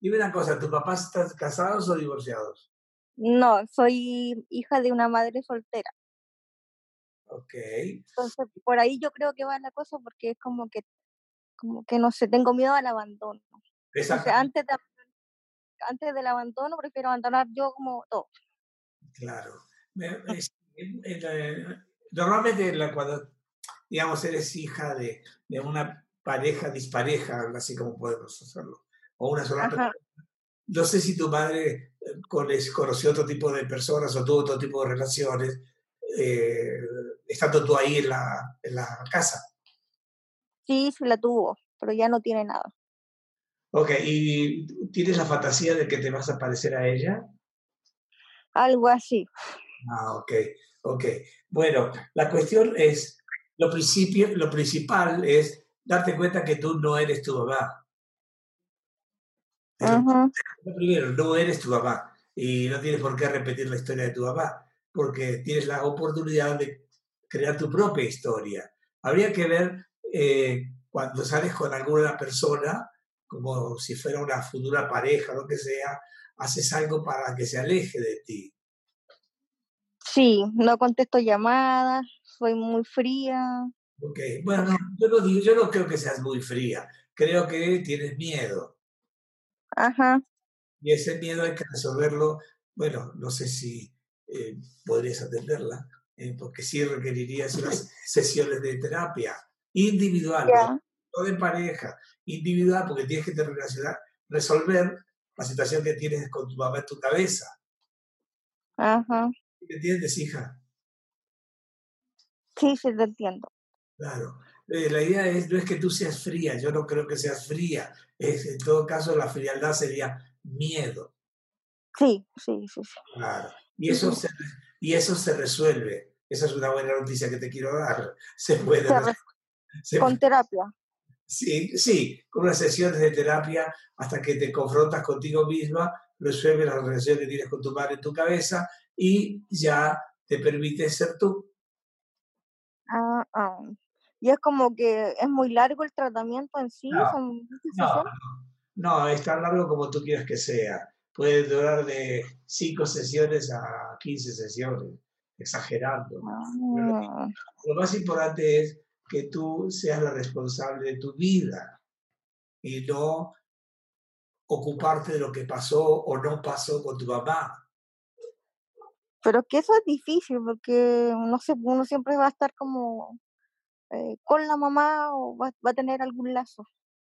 Dime una cosa, ¿tus papás están casados o divorciados? No, soy hija de una madre soltera. Ok. Entonces, por ahí yo creo que va la cosa porque es como que, como que no sé, tengo miedo al abandono. Exacto. antes de, antes del abandono, prefiero abandonar yo como todo. Claro. normalmente cuando, digamos, eres hija de, de, una pareja dispareja, así como podemos hacerlo, o una sola persona. No sé si tu madre eh, conoció otro tipo de personas o tuvo otro tipo de relaciones, eh, estando tú ahí en la, en la casa. Sí, sí la tuvo, pero ya no tiene nada. Ok, ¿y tienes la fantasía de que te vas a parecer a ella? Algo así. Ah, ok, ok. Bueno, la cuestión es, lo, principio, lo principal es darte cuenta que tú no eres tu. Lo primero, no eres tu mamá y no tienes por qué repetir la historia de tu mamá, porque tienes la oportunidad de crear tu propia historia. Habría que ver eh, cuando sales con alguna persona, como si fuera una futura pareja, lo que sea, haces algo para que se aleje de ti. Sí, no contesto llamadas, soy muy fría. Ok, bueno, yo, no digo, yo no creo que seas muy fría, creo que tienes miedo. Ajá. Y ese miedo hay que resolverlo, bueno, no sé si eh, podrías atenderla, eh, porque sí requerirías unas sesiones de terapia individual no de pareja, individual, porque tienes que te relacionar, resolver la situación que tienes con tu mamá en tu cabeza. Ajá. ¿Me entiendes, hija? Sí, sí, te entiendo. Claro. Eh, la idea es, no es que tú seas fría, yo no creo que seas fría. Es, en todo caso, la frialdad sería miedo. Sí, sí, sí. Claro. Y eso, se, y eso se resuelve. Esa es una buena noticia que te quiero dar. Se puede. con terapia. Sí, sí, con unas sesiones de terapia hasta que te confrontas contigo misma, resuelves la relación que tienes con tu madre en tu cabeza y ya te permite ser tú. Ah, ah. Y es como que es muy largo el tratamiento en sí. No, no, no, es tan largo como tú quieras que sea. Puede durar de 5 sesiones a 15 sesiones. exagerando. Ah, Lo más importante es que tú seas la responsable de tu vida y no ocuparte de lo que pasó o no pasó con tu mamá. Pero que eso es difícil porque no sé, uno siempre va a estar como eh, con la mamá o va, va a tener algún lazo.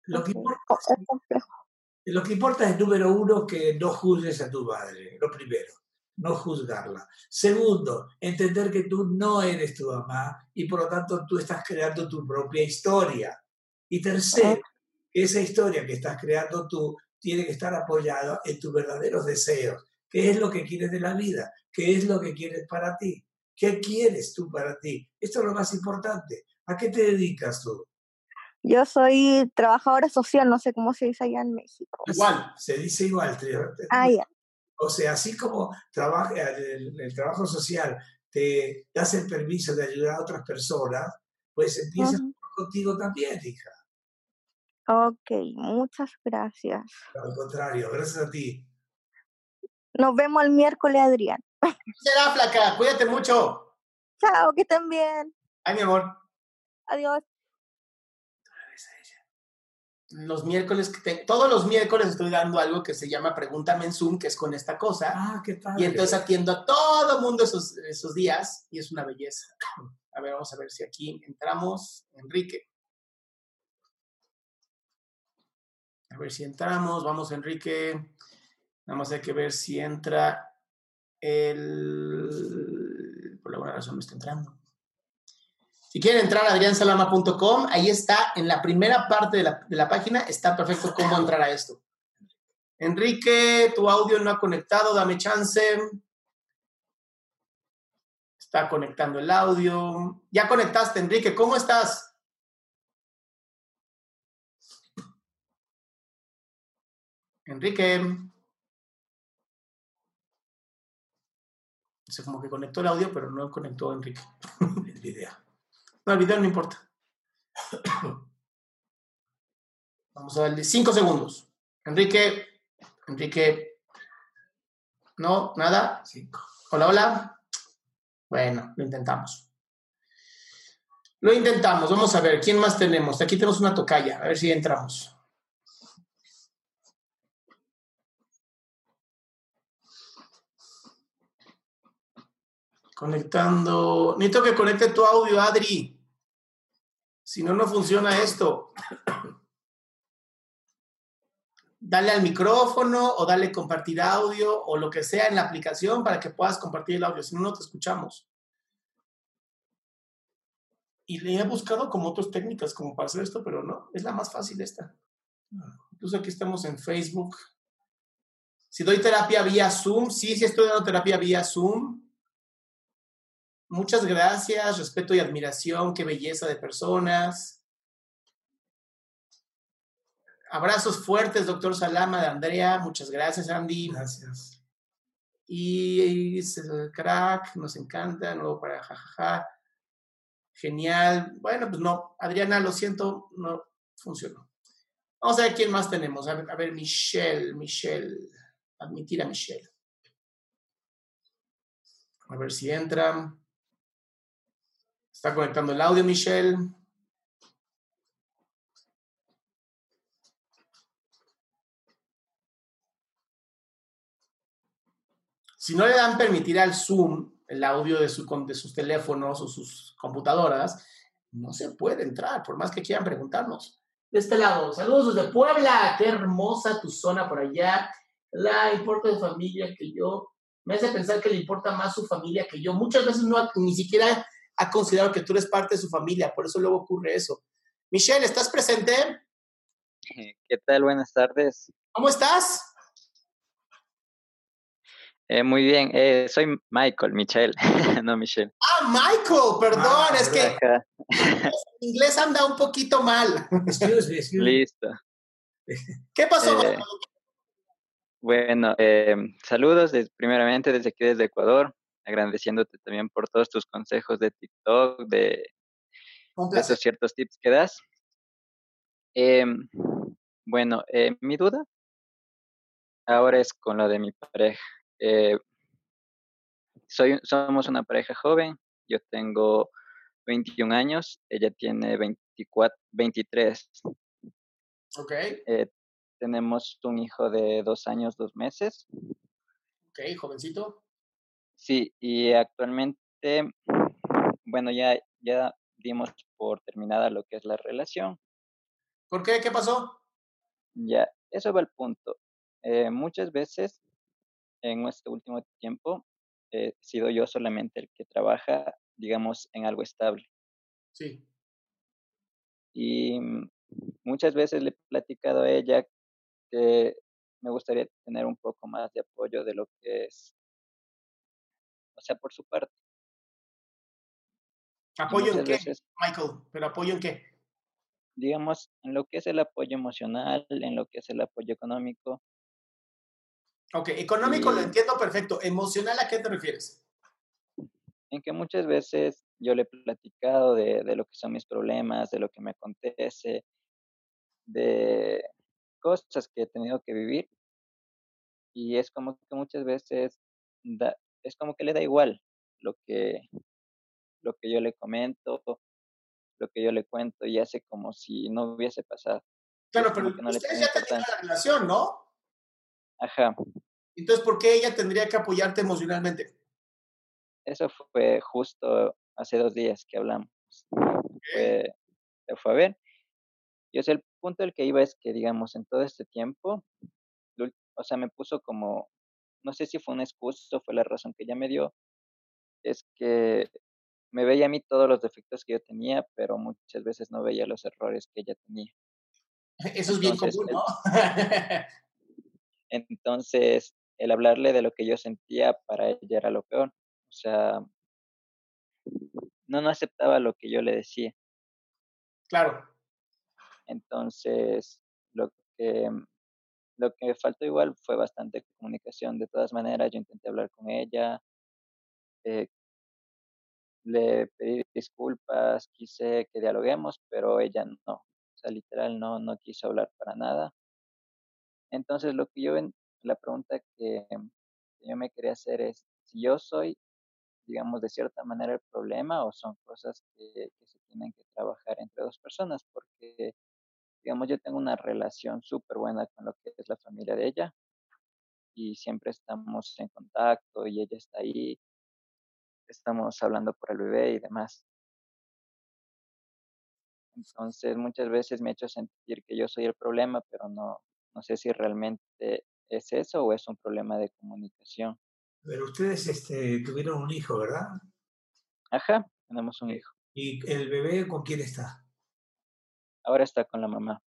Lo que, importa, es complejo. lo que importa es, número uno, que no juzgues a tu madre, lo primero, no juzgarla. Segundo, entender que tú no eres tu mamá y por lo tanto tú estás creando tu propia historia. Y tercero, que esa historia que estás creando tú tiene que estar apoyada en tus verdaderos deseos. ¿Qué es lo que quieres de la vida? ¿Qué es lo que quieres para ti? ¿Qué quieres tú para ti? Esto es lo más importante. ¿A qué te dedicas tú? Yo soy trabajadora social, no sé cómo se dice allá en México. Igual, se dice igual. Ah, ya. O sea, así como trabaja, el, el trabajo social te das el permiso de ayudar a otras personas, pues empieza Ujú. contigo también, hija. Ok, muchas gracias. Al contrario, gracias a ti. Nos vemos el miércoles, Adrián. Será flaca, cuídate mucho. Chao, que estén bien. Ay, mi amor. Adiós. Los miércoles, que te- todos los miércoles estoy dando algo que se llama Pregúntame en Zoom, que es con esta cosa. Ah, qué Y padre. entonces atiendo a todo el mundo esos, esos días y es una belleza. A ver, vamos a ver si aquí entramos. Enrique. A ver si entramos. Vamos, Enrique. Nada más hay que ver si entra el... Por alguna razón no está entrando. Si quieren entrar a adriansalama.com, ahí está, en la primera parte de la, de la página, está perfecto cómo entrar a esto. Enrique, tu audio no ha conectado, dame chance. Está conectando el audio. Ya conectaste, Enrique, ¿cómo estás? Enrique. Se como que conectó el audio, pero no conectó Enrique. El video. No, el no importa. Vamos a darle cinco segundos. Enrique, Enrique. No, nada. Cinco. Hola, hola. Bueno, lo intentamos. Lo intentamos. Vamos a ver, ¿quién más tenemos? Aquí tenemos una tocaya. A ver si entramos. Conectando. Necesito que conecte tu audio, Adri. Si no, no funciona esto. Dale al micrófono o dale compartir audio o lo que sea en la aplicación para que puedas compartir el audio. Si no, no te escuchamos. Y le he buscado como otras técnicas como para hacer esto, pero no, es la más fácil esta. Incluso aquí estamos en Facebook. Si doy terapia vía Zoom, sí, sí estoy dando terapia vía Zoom. Muchas gracias, respeto y admiración, qué belleza de personas. Abrazos fuertes, doctor Salama de Andrea. Muchas gracias, Andy. Gracias. Y, es el crack, nos encanta, nuevo para jajaja. Genial. Bueno, pues no, Adriana, lo siento, no funcionó. Vamos a ver quién más tenemos. A ver, a ver Michelle, Michelle. Admitir a Michelle. A ver si entra. Está conectando el audio, Michelle. Si no le dan permitir al Zoom el audio de, su, de sus teléfonos o sus computadoras, no se puede entrar, por más que quieran preguntarnos. De este lado, saludos desde Puebla, qué hermosa tu zona por allá. La importa de familia que yo, me hace pensar que le importa más su familia que yo. Muchas veces no ni siquiera ha considerado que tú eres parte de su familia, por eso luego ocurre eso. Michelle, ¿estás presente? ¿Qué tal? Buenas tardes. ¿Cómo estás? Eh, muy bien, eh, soy Michael, Michelle, no Michelle. Ah, Michael, perdón, Ah, es que el inglés anda un poquito mal. Excuse me, excuse me. Listo. ¿Qué pasó? Eh, bueno, eh, saludos primeramente desde aquí, desde Ecuador, agradeciéndote también por todos tus consejos de TikTok, de, esos ciertos tips que das. Em, bueno, eh, mi duda ahora es con lo de mi pareja. Eh, soy, somos una pareja joven, yo tengo 21 años, ella tiene 24, 23. Ok. Eh, tenemos un hijo de dos años, dos meses. Ok, jovencito. Sí, y actualmente, bueno, ya, ya dimos por terminada lo que es la relación. ¿Por qué? ¿Qué pasó? Ya, eso va al punto. Eh, muchas veces en este último tiempo he sido yo solamente el que trabaja, digamos, en algo estable. Sí. Y mm, muchas veces le he platicado a ella que me gustaría tener un poco más de apoyo de lo que es, o sea, por su parte. ¿Apoyo en qué, Michael? ¿Pero apoyo en qué? Digamos, en lo que es el apoyo emocional, en lo que es el apoyo económico. Ok, económico lo entiendo perfecto. ¿Emocional a qué te refieres? En que muchas veces yo le he platicado de, de lo que son mis problemas, de lo que me acontece, de cosas que he tenido que vivir. Y es como que muchas veces da, es como que le da igual lo que, lo que yo le comento, lo que yo le cuento y hace como si no hubiese pasado. Claro, pero no ustedes ya tenían la relación, ¿no? Ajá. Entonces, ¿por qué ella tendría que apoyarte emocionalmente? Eso fue justo hace dos días que hablamos. Fue, se fue a ver. Y o sea, el punto del que iba es que, digamos, en todo este tiempo, o sea, me puso como, no sé si fue una excusa o fue la razón que ella me dio, es que me veía a mí todos los defectos que yo tenía, pero muchas veces no veía los errores que ella tenía. Eso es bien común, ¿no? entonces, el hablarle de lo que yo sentía para ella era lo peor. O sea, no, no aceptaba lo que yo le decía. Claro. Entonces, lo que, lo que faltó igual fue bastante comunicación. De todas maneras, yo intenté hablar con ella, eh, le pedí disculpas, quise que dialoguemos, pero ella no. O sea, literal no, no quiso hablar para nada. Entonces, lo que yo, la pregunta que, yo me quería hacer es, si yo soy, digamos, de cierta manera el problema o son cosas que se tienen que trabajar entre dos personas, porque, digamos, yo tengo una relación súper buena con lo que es la familia de ella y siempre estamos en contacto y ella está ahí estamos hablando por el bebé y demás. Entonces muchas veces me he hecho sentir que yo soy el problema, pero no, no sé si realmente es eso o es un problema de comunicación. Pero ustedes este, tuvieron un hijo, ¿verdad? Ajá, tenemos un hijo. ¿Y el bebé con quién está? Ahora está con la mamá.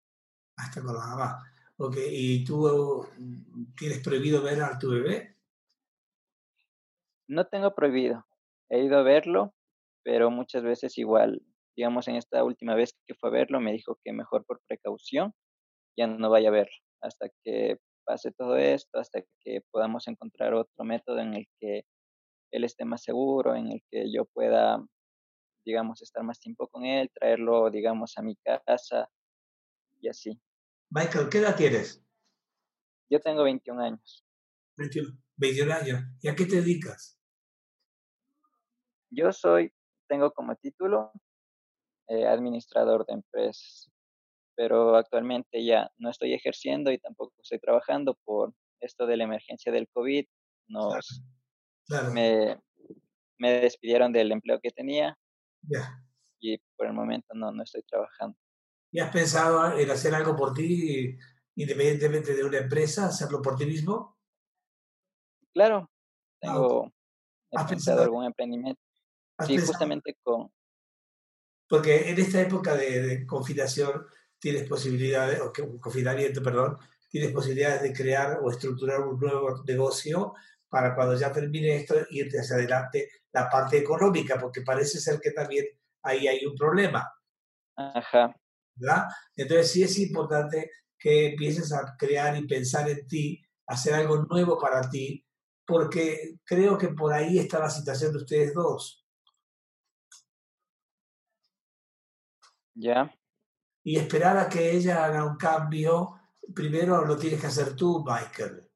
Ah, está con la mamá. Ok, ¿y tú mm, tienes prohibido ver a tu bebé? No tengo prohibido he ido a verlo, pero muchas veces igual, digamos, en esta última vez que fue a verlo, me dijo que mejor por precaución ya no vaya a verlo hasta que pase todo esto, hasta que podamos encontrar otro método en el que él esté más seguro, en el que yo pueda, digamos, estar más tiempo con él, traerlo, digamos, a mi casa y así. Michael, ¿qué edad tienes? Yo tengo 21 años. 21, 21 años. ¿Y a qué te dedicas? Yo soy, tengo como título eh, administrador de empresas, pero actualmente ya no estoy ejerciendo y tampoco estoy trabajando por esto de la emergencia del COVID. Nos, Me, me, despidieron del empleo que tenía y por el momento no, no estoy trabajando. ¿Y has pensado en hacer algo por ti, independientemente de una empresa, hacerlo por ti mismo? Claro, ah, tengo he pensado algún emprendimiento. Sí, justamente con... Porque en esta época de, confinación tienes posibilidades, o confinamiento, perdón, tienes posibilidades de crear o estructurar un nuevo negocio para cuando ya termine esto irte hacia adelante la parte económica, porque parece ser que también ahí hay un problema. Ajá. ¿Verdad? Entonces sí es importante que empieces a crear y pensar en ti, hacer algo nuevo para ti, porque creo que por ahí está la situación de ustedes dos. Ya. Y esperar a que ella haga un cambio, primero lo tienes que hacer tú, Michael.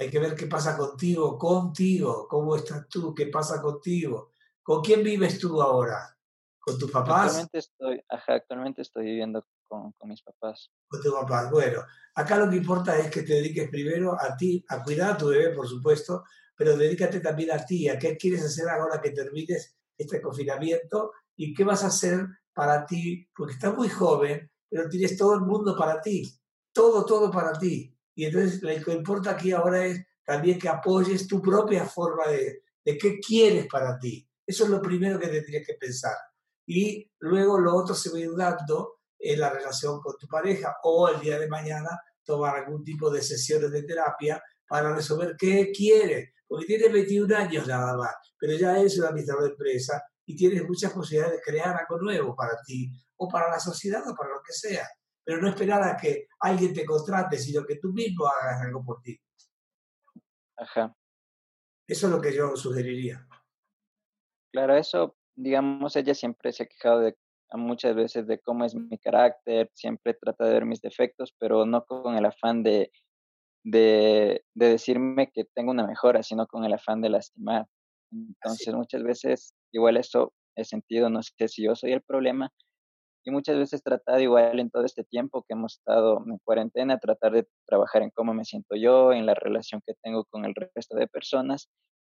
Hay que ver qué pasa contigo, contigo, cómo estás tú, qué pasa contigo. ¿Con quién vives tú ahora? ¿Con tus papás? Actualmente estoy, ajá, actualmente estoy viviendo con, con mis papás. Con tus papás. Bueno, acá lo que importa es que te dediques primero a ti, a cuidar a tu bebé, por supuesto, pero dedícate también a ti, a qué quieres hacer ahora que termines este confinamiento y qué vas a hacer para ti, porque estás muy joven, pero tienes todo el mundo para ti, todo, todo para ti. Y entonces lo que importa aquí ahora es también que apoyes tu propia forma de, de qué quieres para ti. Eso es lo primero que tendrías que pensar. Y luego lo otro se va a ir dando en la relación con tu pareja o el día de mañana tomar algún tipo de sesiones de terapia para resolver qué quieres. Porque tienes 21 años nada más, pero ya eres un administrador de empresa y tienes muchas posibilidades de crear algo nuevo para ti o para la sociedad o para lo que sea. Pero no esperar a que alguien te contrate, sino que tú mismo hagas algo por ti. Ajá. Eso es lo que yo sugeriría. Claro, eso, digamos, ella siempre se ha quejado de muchas veces de cómo es mi carácter, siempre trata de ver mis defectos, pero no con el afán de, de, de decirme que tengo una mejora, sino con el afán de lastimar. Entonces, muchas veces, igual eso he sentido, no sé si yo soy el problema, y muchas veces tratado igual en todo este tiempo que hemos estado en cuarentena, tratar de trabajar en cómo me siento yo, en la relación que tengo con el resto de personas.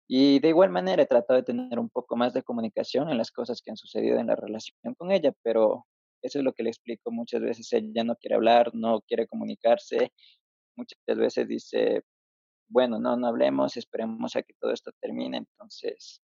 Y de igual manera he tratado de tener un poco más de comunicación en las cosas que han sucedido en la relación con ella, pero eso es lo que le explico muchas veces. Ella no quiere hablar, no quiere comunicarse. Muchas veces dice, bueno, no, no hablemos, esperemos a que todo esto termine. Entonces,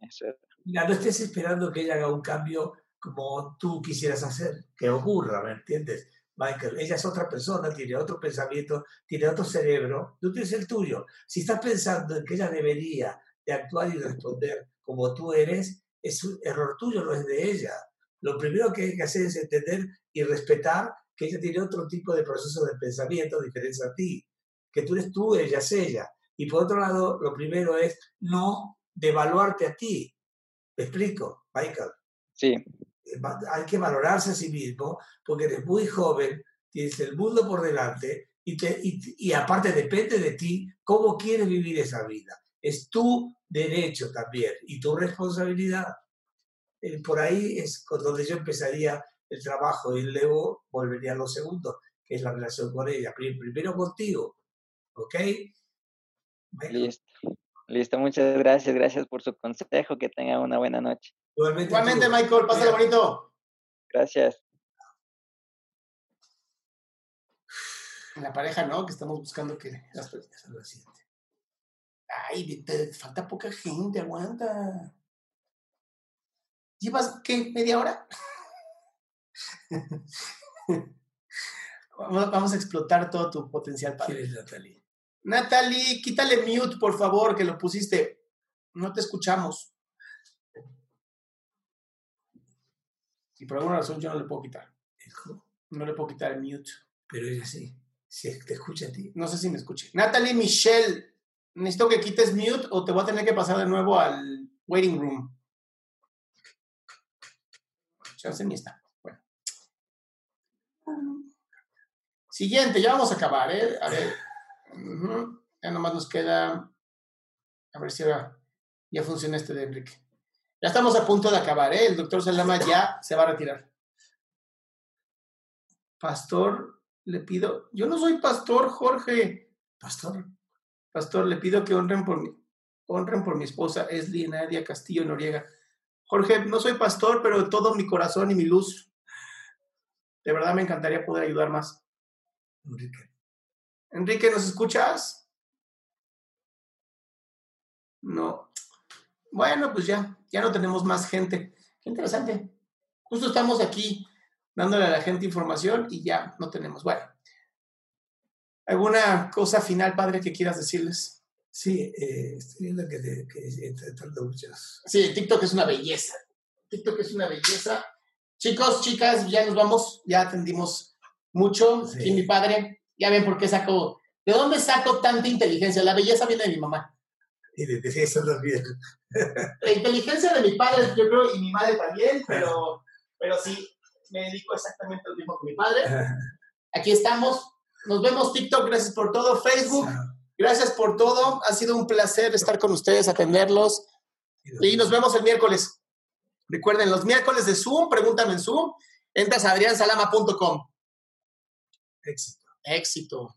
eso es. Mira, no estés esperando que ella haga un cambio como tú quisieras hacer, que ocurra, ¿me entiendes? Michael, ella es otra persona, tiene otro pensamiento, tiene otro cerebro, tú tienes el tuyo. Si estás pensando en que ella debería de actuar y responder como tú eres, es un error tuyo, no es de ella. Lo primero que hay que hacer es entender y respetar que ella tiene otro tipo de proceso de pensamiento diferente a ti, que tú eres tú, ella es ella. Y por otro lado, lo primero es no devaluarte a ti. ¿Me explico, Michael? Sí hay que valorarse a sí mismo porque eres muy joven, tienes el mundo por delante y, te, y, aparte depende de ti cómo quieres vivir esa vida. Es tu derecho también y tu responsabilidad. Eh, por ahí es donde yo empezaría el trabajo y luego volvería a lo segundo, que es la relación con ella. Primero contigo, ¿ok? Listo. Listo, muchas gracias. Gracias por su consejo. Que tenga una buena noche. Igualmente, Michael, pásalo bonito. Gracias. La pareja, ¿no? Que estamos buscando que las Ay, te falta poca gente, aguanta. ¿Llevas qué? ¿Media hora? Vamos a explotar todo tu potencial padre. Natalie? Natalie, quítale mute, por favor, que lo pusiste. No te escuchamos. Y por alguna razón yo no le puedo quitar. No le puedo quitar el mute. Pero ella sí. Si te escucha a ti. No sé si me escuche. Natalie Michelle, necesito que quites mute o te voy a tener que pasar de nuevo al waiting room. Chance ni está. Bueno. Siguiente, ya vamos a acabar, ¿eh? A ver. Ya nomás nos queda. A ver si ahora ya funciona este de Enrique. Ya estamos a punto de acabar, ¿eh? El doctor Salama ya se va a retirar. Pastor, le pido. Yo no soy pastor, Jorge. Pastor. Pastor, le pido que honren por mi, honren por mi esposa, es Nadia Castillo Noriega. Jorge, no soy pastor, pero todo mi corazón y mi luz. De verdad me encantaría poder ayudar más. Enrique. Enrique, ¿nos escuchas? No. Bueno, pues ya, ya no tenemos más gente. Qué interesante. Justo estamos aquí dándole a la gente información y ya no tenemos. Bueno, ¿alguna cosa final, padre, que quieras decirles? Sí, eh, estoy viendo que, te, que muchas. Sí, TikTok es una belleza. TikTok es una belleza. Chicos, chicas, ya nos vamos. Ya atendimos mucho. Y mi padre, ya ven por qué saco. ¿De dónde saco tanta inteligencia? La belleza viene de mi mamá. Y de, eso también. La inteligencia de mi padre, yo creo, y mi madre también, pero, pero sí, me dedico exactamente lo mismo que mi padre. Aquí estamos. Nos vemos TikTok, gracias por todo. Facebook, Gracias por todo. Ha sido un placer estar con ustedes, atenderlos. Y nos vemos el miércoles. Recuerden, los miércoles de Zoom, pregúntame en Zoom, entras a adriansalama.com. Éxito. Éxito.